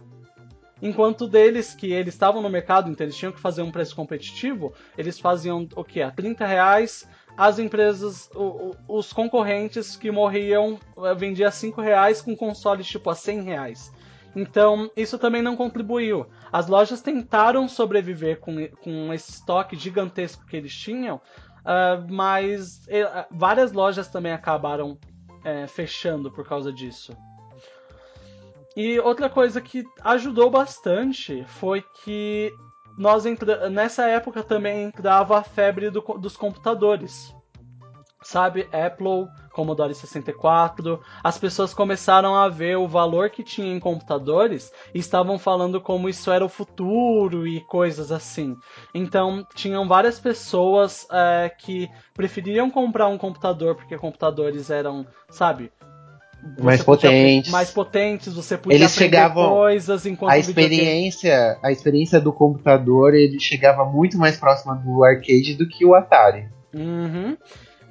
Enquanto deles, que eles estavam no mercado, então eles tinham que fazer um preço competitivo, eles faziam o que? A 30 reais. As empresas, o, o, os concorrentes que morriam eh, vendiam a 5 reais com consoles tipo a 100 reais. Então, isso também não contribuiu. As lojas tentaram sobreviver com, com esse estoque gigantesco que eles tinham, Uh, mas uh, várias lojas também acabaram uh, fechando por causa disso. E outra coisa que ajudou bastante foi que nós entra... nessa época também entrava a febre do... dos computadores. Sabe, Apple Commodore 64. As pessoas começaram a ver o valor que tinha em computadores e estavam falando como isso era o futuro e coisas assim. Então, tinham várias pessoas é, que preferiam comprar um computador porque computadores eram, sabe, você Mais potentes. mais potentes, você podia Eles chegavam- coisas enquanto A experiência, a experiência do computador, ele chegava muito mais próxima do arcade do que o Atari. Uhum.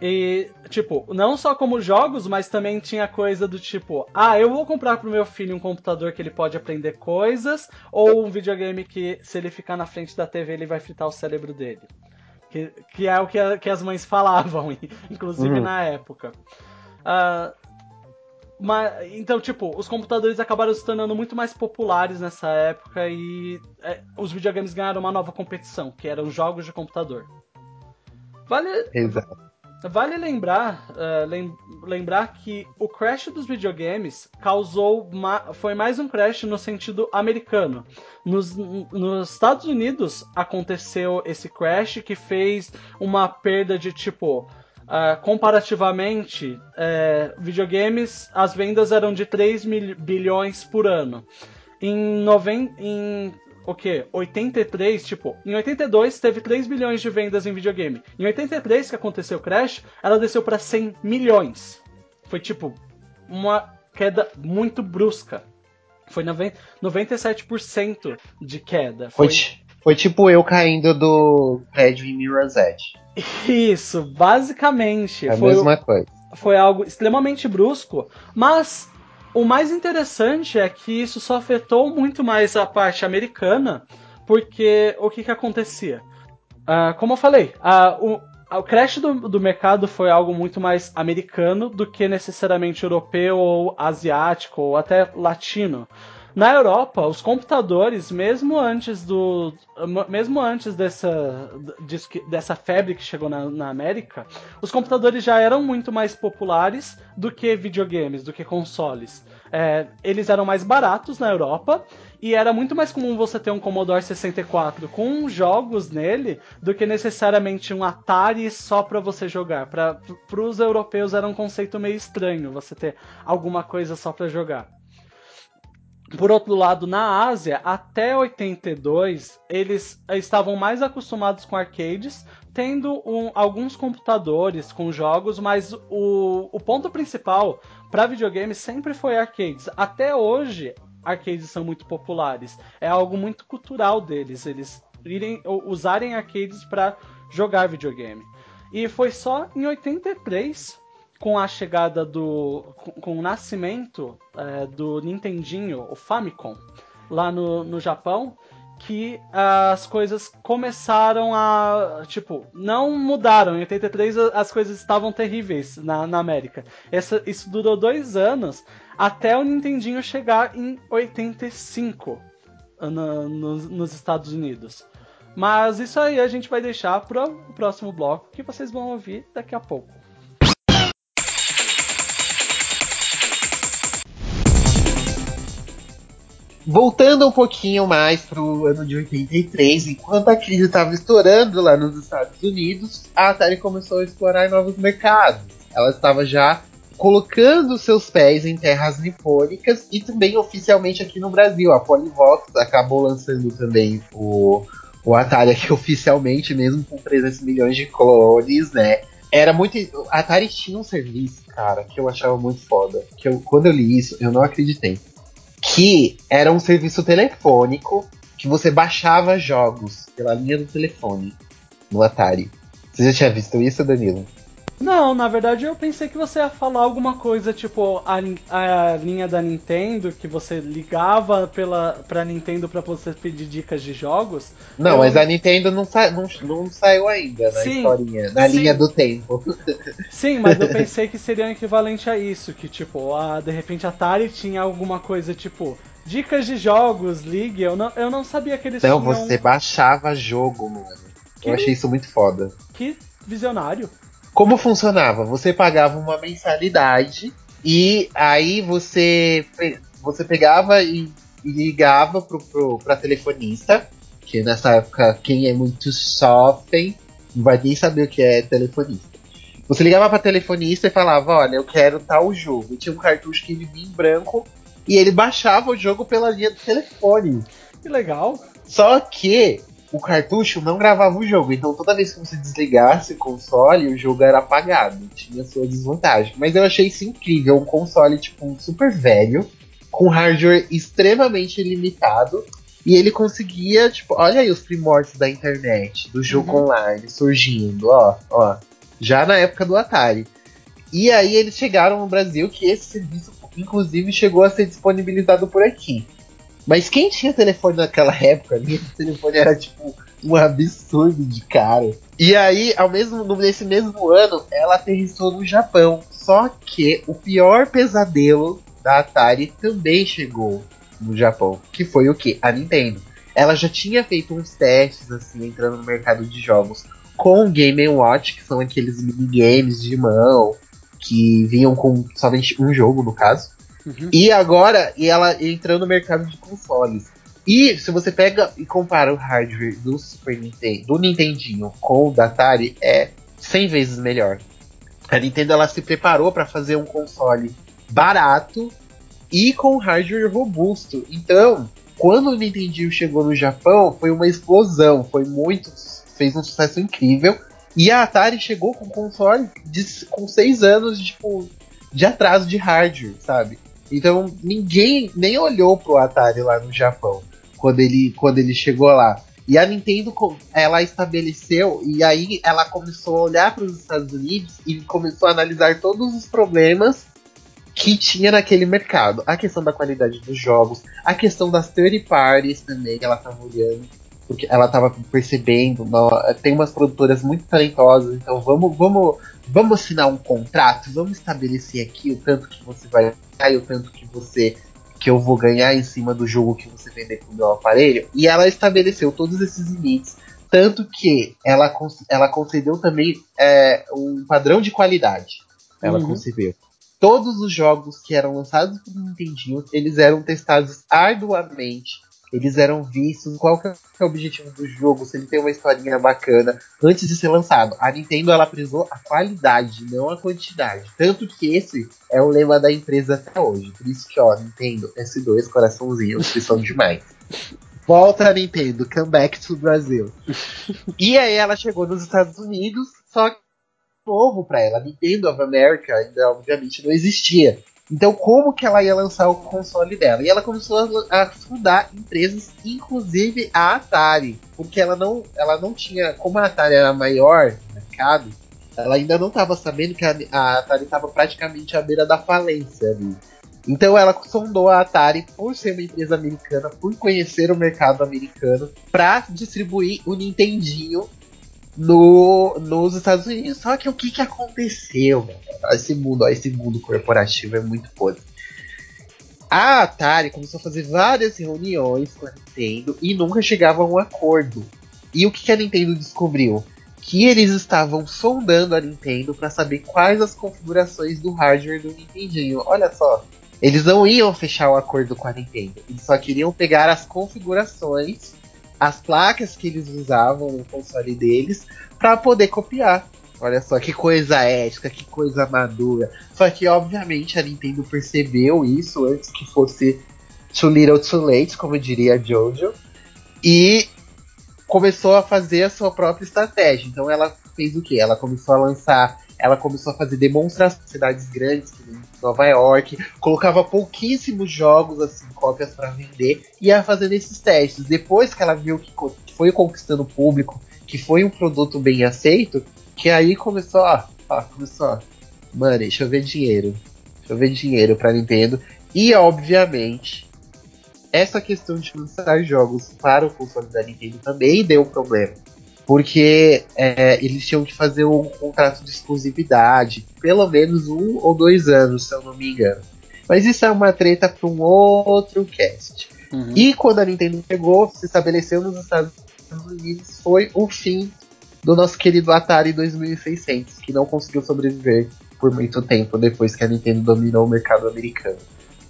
E, tipo, não só como jogos, mas também tinha coisa do tipo, ah, eu vou comprar pro meu filho um computador que ele pode aprender coisas, ou um videogame que, se ele ficar na frente da TV, ele vai fritar o cérebro dele. Que, que é o que, a- que as mães falavam, inclusive Uhum. na época. Ah, mas, então, tipo, os computadores acabaram se tornando muito mais populares nessa época e é, os videogames ganharam uma nova competição, que eram jogos de computador. Vale, Exato. Vale lembrar, eh, lem- lembrar que o crash dos videogames causou foi mais um crash no sentido americano. Nos, nos Estados Unidos aconteceu esse crash que fez uma perda de tipo ah, comparativamente, eh, videogames, as vendas eram de 3 mil- bilhões por ano. Em, em o quê? 83, tipo, em 82 teve 3 bilhões de vendas em videogame. Em 83 que aconteceu o crash, ela desceu para 100 milhões. Foi tipo uma queda muito brusca. Foi noven- 97% de queda. Foi, ti- foi tipo eu caindo do prédio em Mirror's Edge. Isso, basicamente. É a foi, mesma coisa. foi algo extremamente brusco, mas o mais interessante é que isso só afetou muito mais a parte americana, porque o que, que acontecia? Ah, como eu falei, ah, o, o crash do, do mercado foi algo muito mais americano do que necessariamente europeu ou asiático ou até latino. Na Europa, os computadores, mesmo antes do, mesmo antes dessa, dessa febre que chegou na, na América, os computadores já eram muito mais populares do que videogames, do que consoles. É, eles eram mais baratos na Europa e era muito mais comum você ter um Commodore 64 com jogos nele do que necessariamente um Atari só para você jogar. Para os europeus era um conceito meio estranho você ter alguma coisa só para jogar. Por outro lado, na Ásia, até 82, eles estavam mais acostumados com arcades, tendo um- alguns computadores com jogos, mas o, o ponto principal para videogame sempre foi arcades. Até hoje, arcades são muito populares. É algo muito cultural deles, eles irem, usarem arcades para jogar videogame. E foi só em 83 com a chegada do. com, com o nascimento é, do Nintendinho, o Famicom, lá no, no Japão, que as coisas começaram a. Tipo, não mudaram. Em 83 a- as coisas estavam terríveis na, na América. Essa, isso durou dois anos até o Nintendinho chegar em 85 na- nos, nos Estados Unidos. Mas isso aí a gente vai deixar para o próximo bloco que vocês vão ouvir daqui a pouco. Voltando um pouquinho mais pro ano de 83, enquanto a crise estava estourando lá nos Estados Unidos, a Atari começou a explorar novos mercados. Ela estava já colocando seus pés em terras nipônicas e também oficialmente aqui no Brasil. A Polivox acabou lançando também o, o Atari aqui oficialmente, mesmo com 300 milhões de clones, né? Era muito. A Atari tinha um serviço, cara, que eu achava muito foda. Que eu, quando eu li isso, eu não acreditei que era um serviço telefônico que você baixava jogos pela linha do telefone no Atari. Você já tinha visto isso, Danilo? Não, na verdade eu pensei que você ia falar alguma coisa tipo a, a linha da Nintendo, que você ligava pela, pra Nintendo pra você pedir dicas de jogos. Não, Eu- mas a Nintendo não, sa não, não saiu ainda na Sim, historinha, na sim. linha do tempo. Sim, mas eu pensei que seria um equivalente a isso, que tipo, a, de repente a Atari tinha alguma coisa tipo dicas de jogos, ligue. Eu não, eu não sabia que eles Então tinham. você baixava jogo, mano. Que- Eu achei isso muito foda. Que visionário. Como funcionava? Você pagava uma mensalidade e aí você, você pegava e, e ligava pro, pro, pra telefonista, que nessa época quem é muito jovem não vai nem saber o que é telefonista. Você ligava pra telefonista e falava, olha, eu quero tal jogo. E tinha um cartucho que ele vinha em branco e ele baixava o jogo pela linha do telefone. Que legal. Só que o cartucho não gravava o jogo, então toda vez que você desligasse o console, o jogo era apagado. Tinha sua desvantagem. Mas eu achei isso incrível, um console tipo super velho, com hardware extremamente limitado. E ele conseguia, tipo, olha aí os primórdios da internet, do jogo Uhum. online surgindo, ó, ó. Já na época do Atari. E aí eles chegaram no Brasil que esse serviço, inclusive, chegou a ser disponibilizado por aqui. Mas quem tinha telefone naquela época, ali, esse telefone era tipo um absurdo de caro. E aí, ao mesmo, nesse mesmo ano, ela aterrissou no Japão. Só que o pior pesadelo da Atari também chegou no Japão. Que foi o que? A Nintendo. Ela já tinha feito uns testes, assim, entrando no mercado de jogos com o Game Watch, que são aqueles minigames de mão, que vinham com somente um jogo, no caso. Uhum. E agora, e ela entrando no mercado de consoles. E se você pega e compara o hardware do Super Nintendo, do Nintendinho com o da Atari, é 100 vezes melhor. A Nintendo ela se preparou para fazer um console barato e com hardware robusto. Então, quando o Nintendinho chegou no Japão, foi uma explosão, foi muito, fez um sucesso incrível. E a Atari chegou com um console de, com 6 anos tipo, de atraso de hardware, sabe? Então ninguém nem olhou pro Atari lá no Japão quando ele, quando ele chegou lá. E a Nintendo ela estabeleceu e aí ela começou a olhar para os Estados Unidos e começou a analisar todos os problemas que tinha naquele mercado. A questão da qualidade dos jogos, a questão das third parties também, que ela estava olhando, porque ela estava percebendo, tem umas produtoras muito talentosas, então vamos, vamos, vamos assinar um contrato, vamos estabelecer aqui o tanto que você vai o tanto que você que eu vou ganhar em cima do jogo que você vender pro meu aparelho. E ela estabeleceu todos esses limites, tanto que ela, ela concedeu também é, um padrão de qualidade. Ela Uhum. concebeu. Todos os jogos que eram lançados pro Nintendinho, eles eram testados arduamente. Eles eram vistos, qual que é o objetivo do jogo, se ele tem uma historinha bacana, antes de ser lançado. A Nintendo ela prezou a qualidade, não a quantidade. Tanto que esse é o lema da empresa até hoje. Por isso que, ó, Nintendo, S2, coraçãozinho, vocês são demais. Volta a Nintendo, come back to Brasil. e aí ela chegou nos Estados Unidos, só que novo pra ela. Nintendo of America ainda obviamente não existia. Então como que ela ia lançar o console dela? E ela começou a, a fundar empresas, inclusive a Atari, porque ela não, ela não tinha, como a Atari era maior no mercado, ela ainda não estava sabendo que a, a Atari estava praticamente à beira da falência ali. Então ela sondou a Atari por ser uma empresa americana, por conhecer o mercado americano, para distribuir o Nintendinho no, nos Estados Unidos. Só que o que, que aconteceu? Esse mundo, esse mundo corporativo é muito podre. A Atari começou a fazer várias reuniões com a Nintendo e nunca chegava a um acordo. E o que, que a Nintendo descobriu? Que eles estavam sondando a Nintendo para saber quais as configurações do hardware do Nintendinho. Olha só, eles não iam fechar o acordo com a Nintendo. Eles só queriam pegar as configurações, as placas que eles usavam no console deles, para poder copiar. Olha só que coisa ética, que coisa madura. Só que, obviamente, a Nintendo percebeu isso antes que fosse too little too late, como diria Jojo, e começou a fazer a sua própria estratégia. Então, ela fez o que? Ela começou a lançar, ela começou a fazer demonstrações em cidades grandes, nem Nova York, colocava pouquíssimos jogos, assim, cópias para vender, e ia fazendo esses testes. Depois que ela viu que foi conquistando o público, que foi um produto bem aceito, que aí começou, ó, ó, começou, mano, deixa eu ver dinheiro. Deixa eu ver dinheiro pra Nintendo. E, obviamente, essa questão de lançar jogos para o console da Nintendo também deu problema. Porque é, eles tinham que fazer um contrato de exclusividade, pelo menos um ou dois anos, se eu não me engano. Mas isso é uma treta para um outro cast. Uhum. E quando a Nintendo chegou, se estabeleceu nos Estados Unidos, foi o fim do nosso querido Atari 2600, que não conseguiu sobreviver por muito tempo depois que a Nintendo dominou o mercado americano.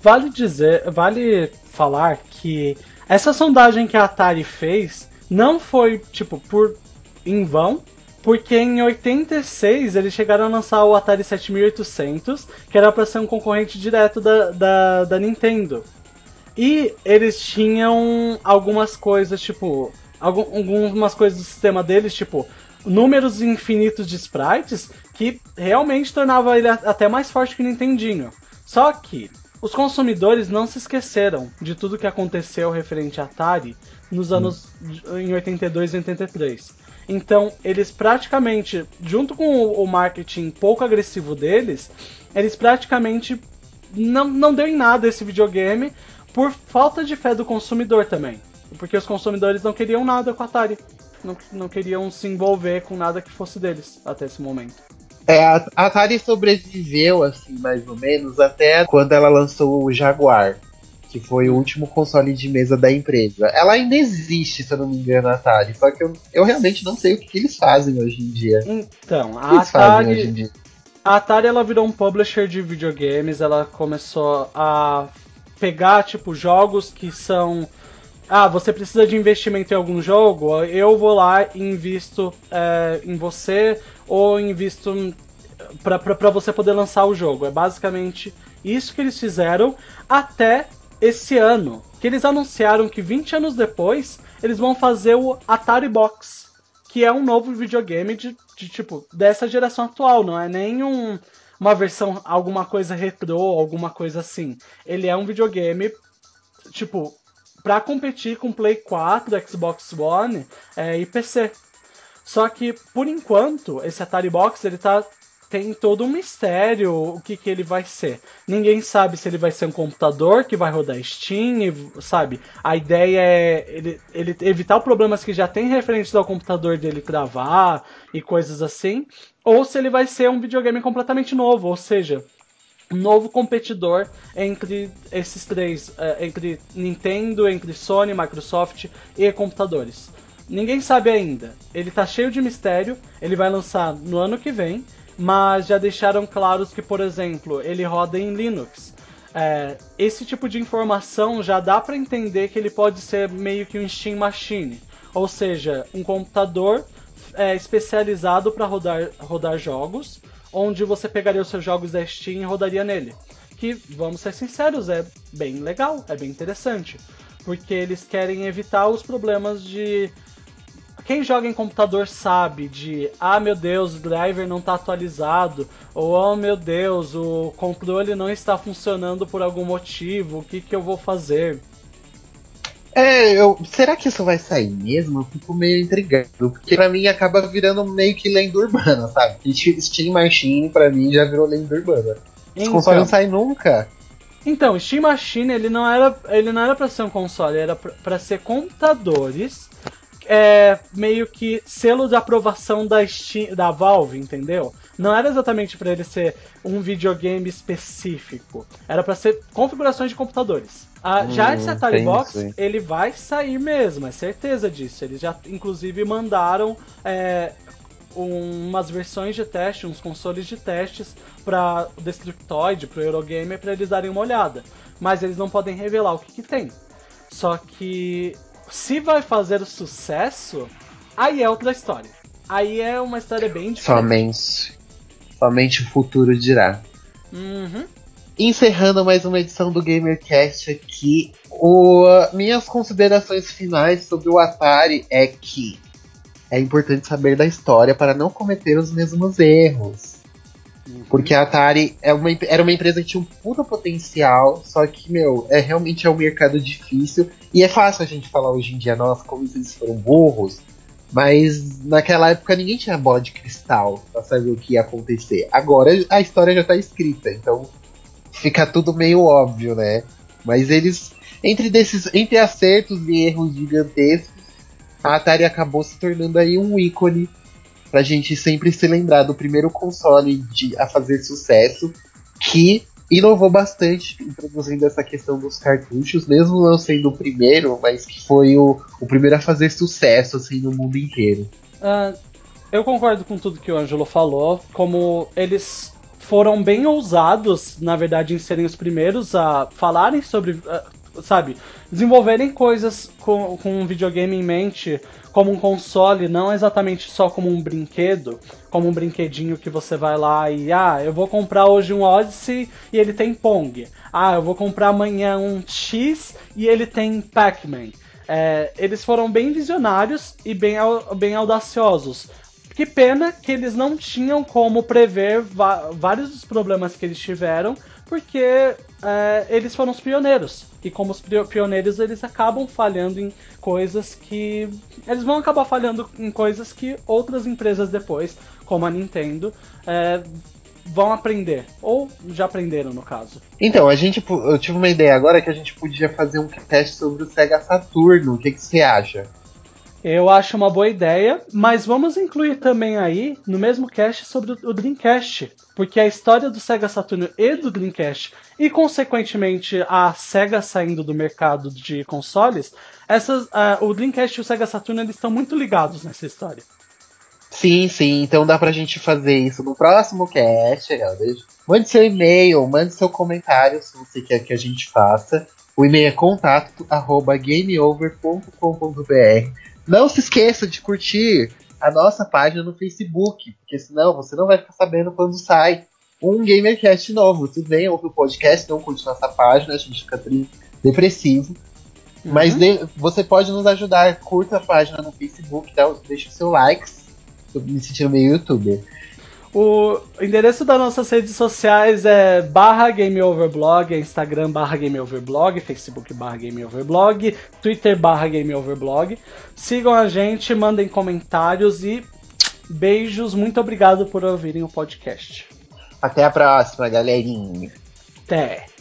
Vale dizer, vale falar que essa sondagem que a Atari fez não foi tipo por em vão. Porque em 86 eles chegaram a lançar o Atari 7800, que era para ser um concorrente direto da, da, da Nintendo. E eles tinham algumas coisas, tipo. Algumas coisas do sistema deles, tipo, números infinitos de sprites, que realmente tornava ele até mais forte que o Nintendinho. Só que os consumidores não se esqueceram de tudo que aconteceu referente a Atari nos anos em 82 e 83. Então, eles praticamente, junto com o marketing pouco agressivo deles, eles praticamente não, não deu em nada esse videogame por falta de fé do consumidor também. Porque os consumidores não queriam nada com a Atari. Não, não queriam se envolver com nada que fosse deles até esse momento. É, a Atari sobreviveu, assim, mais ou menos, até quando ela lançou o Jaguar, que foi o último console de mesa da empresa. Ela ainda existe, se eu não me engano, a Atari, só que eu, eu realmente não sei o que, que eles fazem hoje em dia. Então, a Atari. A Atari ela virou um publisher de videogames, ela começou a pegar tipo jogos que são ah, você precisa de investimento em algum jogo, eu vou lá e invisto é, em você ou invisto para você poder lançar o jogo. É basicamente isso que eles fizeram até esse ano, que eles anunciaram que 20 anos depois eles vão fazer o Atari Box, que é um novo videogame de, de tipo dessa geração atual, não é nem um, uma versão alguma coisa retrô, alguma coisa assim. Ele é um videogame tipo para competir com Play 4, Xbox One é, e PC. Só que por enquanto esse Atari Box ele tá tem todo um mistério o que, que ele vai ser. Ninguém sabe se ele vai ser um computador que vai rodar Steam, sabe? A ideia é ele, ele evitar problemas que já tem referentes ao computador dele travar e coisas assim, ou se ele vai ser um videogame completamente novo, ou seja, um novo competidor entre esses três, é, entre Nintendo, entre Sony, Microsoft e computadores. Ninguém sabe ainda. Ele tá cheio de mistério. Ele vai lançar no ano que vem mas já deixaram claros que, por exemplo, ele roda em Linux. É, esse tipo de informação já dá para entender que ele pode ser meio que um Steam Machine, ou seja, um computador é, especializado para rodar, rodar jogos, onde você pegaria os seus jogos da Steam e rodaria nele. Que, vamos ser sinceros, é bem legal, é bem interessante, porque eles querem evitar os problemas de quem joga em computador sabe de ah meu Deus, o driver não está atualizado, ou oh meu Deus, o controle não está funcionando por algum motivo, o que, que eu vou fazer? É, eu, será que isso vai sair mesmo? Eu fico meio intrigado, porque pra mim acaba virando meio que lenda urbana, sabe? Steam Machine pra mim já virou lenda urbana. Esse então, console não sai nunca. Então, Steam Machine ele não era, ele não era para ser um console, era para ser computadores é, meio que selo de aprovação da, Steam, da Valve, entendeu? Não era exatamente para ele ser um videogame específico. Era para ser configurações de computadores. Ah, hum, já esse Atari Box, ele vai sair mesmo, é certeza disso. Eles já, inclusive, mandaram é, umas versões de teste, uns consoles de testes para o Destructoid, para o Eurogamer, para eles darem uma olhada. Mas eles não podem revelar o que, que tem. Só que se vai fazer o sucesso, aí é outra história. Aí é uma história bem diferente. Somente. Somente o futuro dirá. Uhum. Encerrando mais uma edição do GamerCast aqui, o, minhas considerações finais sobre o Atari é que é importante saber da história para não cometer os mesmos erros. Porque a Atari é uma, era uma empresa que tinha um puta potencial, só que, meu, é realmente é um mercado difícil. E é fácil a gente falar hoje em dia, nossa, como eles foram burros. Mas naquela época ninguém tinha bola de cristal pra saber o que ia acontecer. Agora a história já tá escrita, então fica tudo meio óbvio, né? Mas eles, entre, desses, entre acertos e erros gigantescos, a Atari acabou se tornando aí um ícone pra gente sempre se lembrar do primeiro console de, a fazer sucesso, que inovou bastante introduzindo essa questão dos cartuchos, mesmo não sendo o primeiro, mas que foi o, o primeiro a fazer sucesso assim, no mundo inteiro. Uh, eu concordo com tudo que o Ângelo falou, como eles foram bem ousados, na verdade, em serem os primeiros a falarem sobre. Sabe, desenvolverem coisas com, com um videogame em mente, como um console, não exatamente só como um brinquedo, como um brinquedinho que você vai lá e, ah, eu vou comprar hoje um Odyssey e ele tem Pong. Ah, eu vou comprar amanhã um X e ele tem Pac-Man. É, eles foram bem visionários e bem, bem audaciosos. Que pena que eles não tinham como prever vários dos problemas que eles tiveram, porque é, eles foram os pioneiros. E como os pioneiros, eles acabam falhando em coisas que. Eles vão acabar falhando em coisas que outras empresas depois, como a Nintendo, é, vão aprender. Ou já aprenderam, no caso. Então, a gente. Eu tive uma ideia agora que a gente podia fazer um teste sobre o Sega Saturno. O que, que você acha? Eu acho uma boa ideia, mas vamos incluir também aí no mesmo cast sobre o Dreamcast, porque a história do Sega Saturn e do Dreamcast e consequentemente a Sega saindo do mercado de consoles, essas, uh, o Dreamcast e o Sega Saturn eles estão muito ligados nessa história. Sim, sim, então dá pra gente fazer isso no próximo cast, galera. Mande seu e-mail, mande seu comentário se você quer que a gente faça. O e-mail é contato arroba gameover.com.br não se esqueça de curtir a nossa página no Facebook, porque senão você não vai ficar sabendo quando sai um GamerCast novo. Você vem, ouve o podcast, não curte nossa página, a gente fica depressivo. Uhum. Mas de, você pode nos ajudar, curta a página no Facebook, tá? deixa o seu likes. Tô me sentindo meio youtuber. O endereço das nossas redes sociais é barra GameOverblog, é Instagram barra GameOverblog, Facebook barra GameOverblog, Twitter barra GameOverblog. Sigam a gente, mandem comentários e beijos. Muito obrigado por ouvirem o podcast. Até a próxima, galerinha. Até.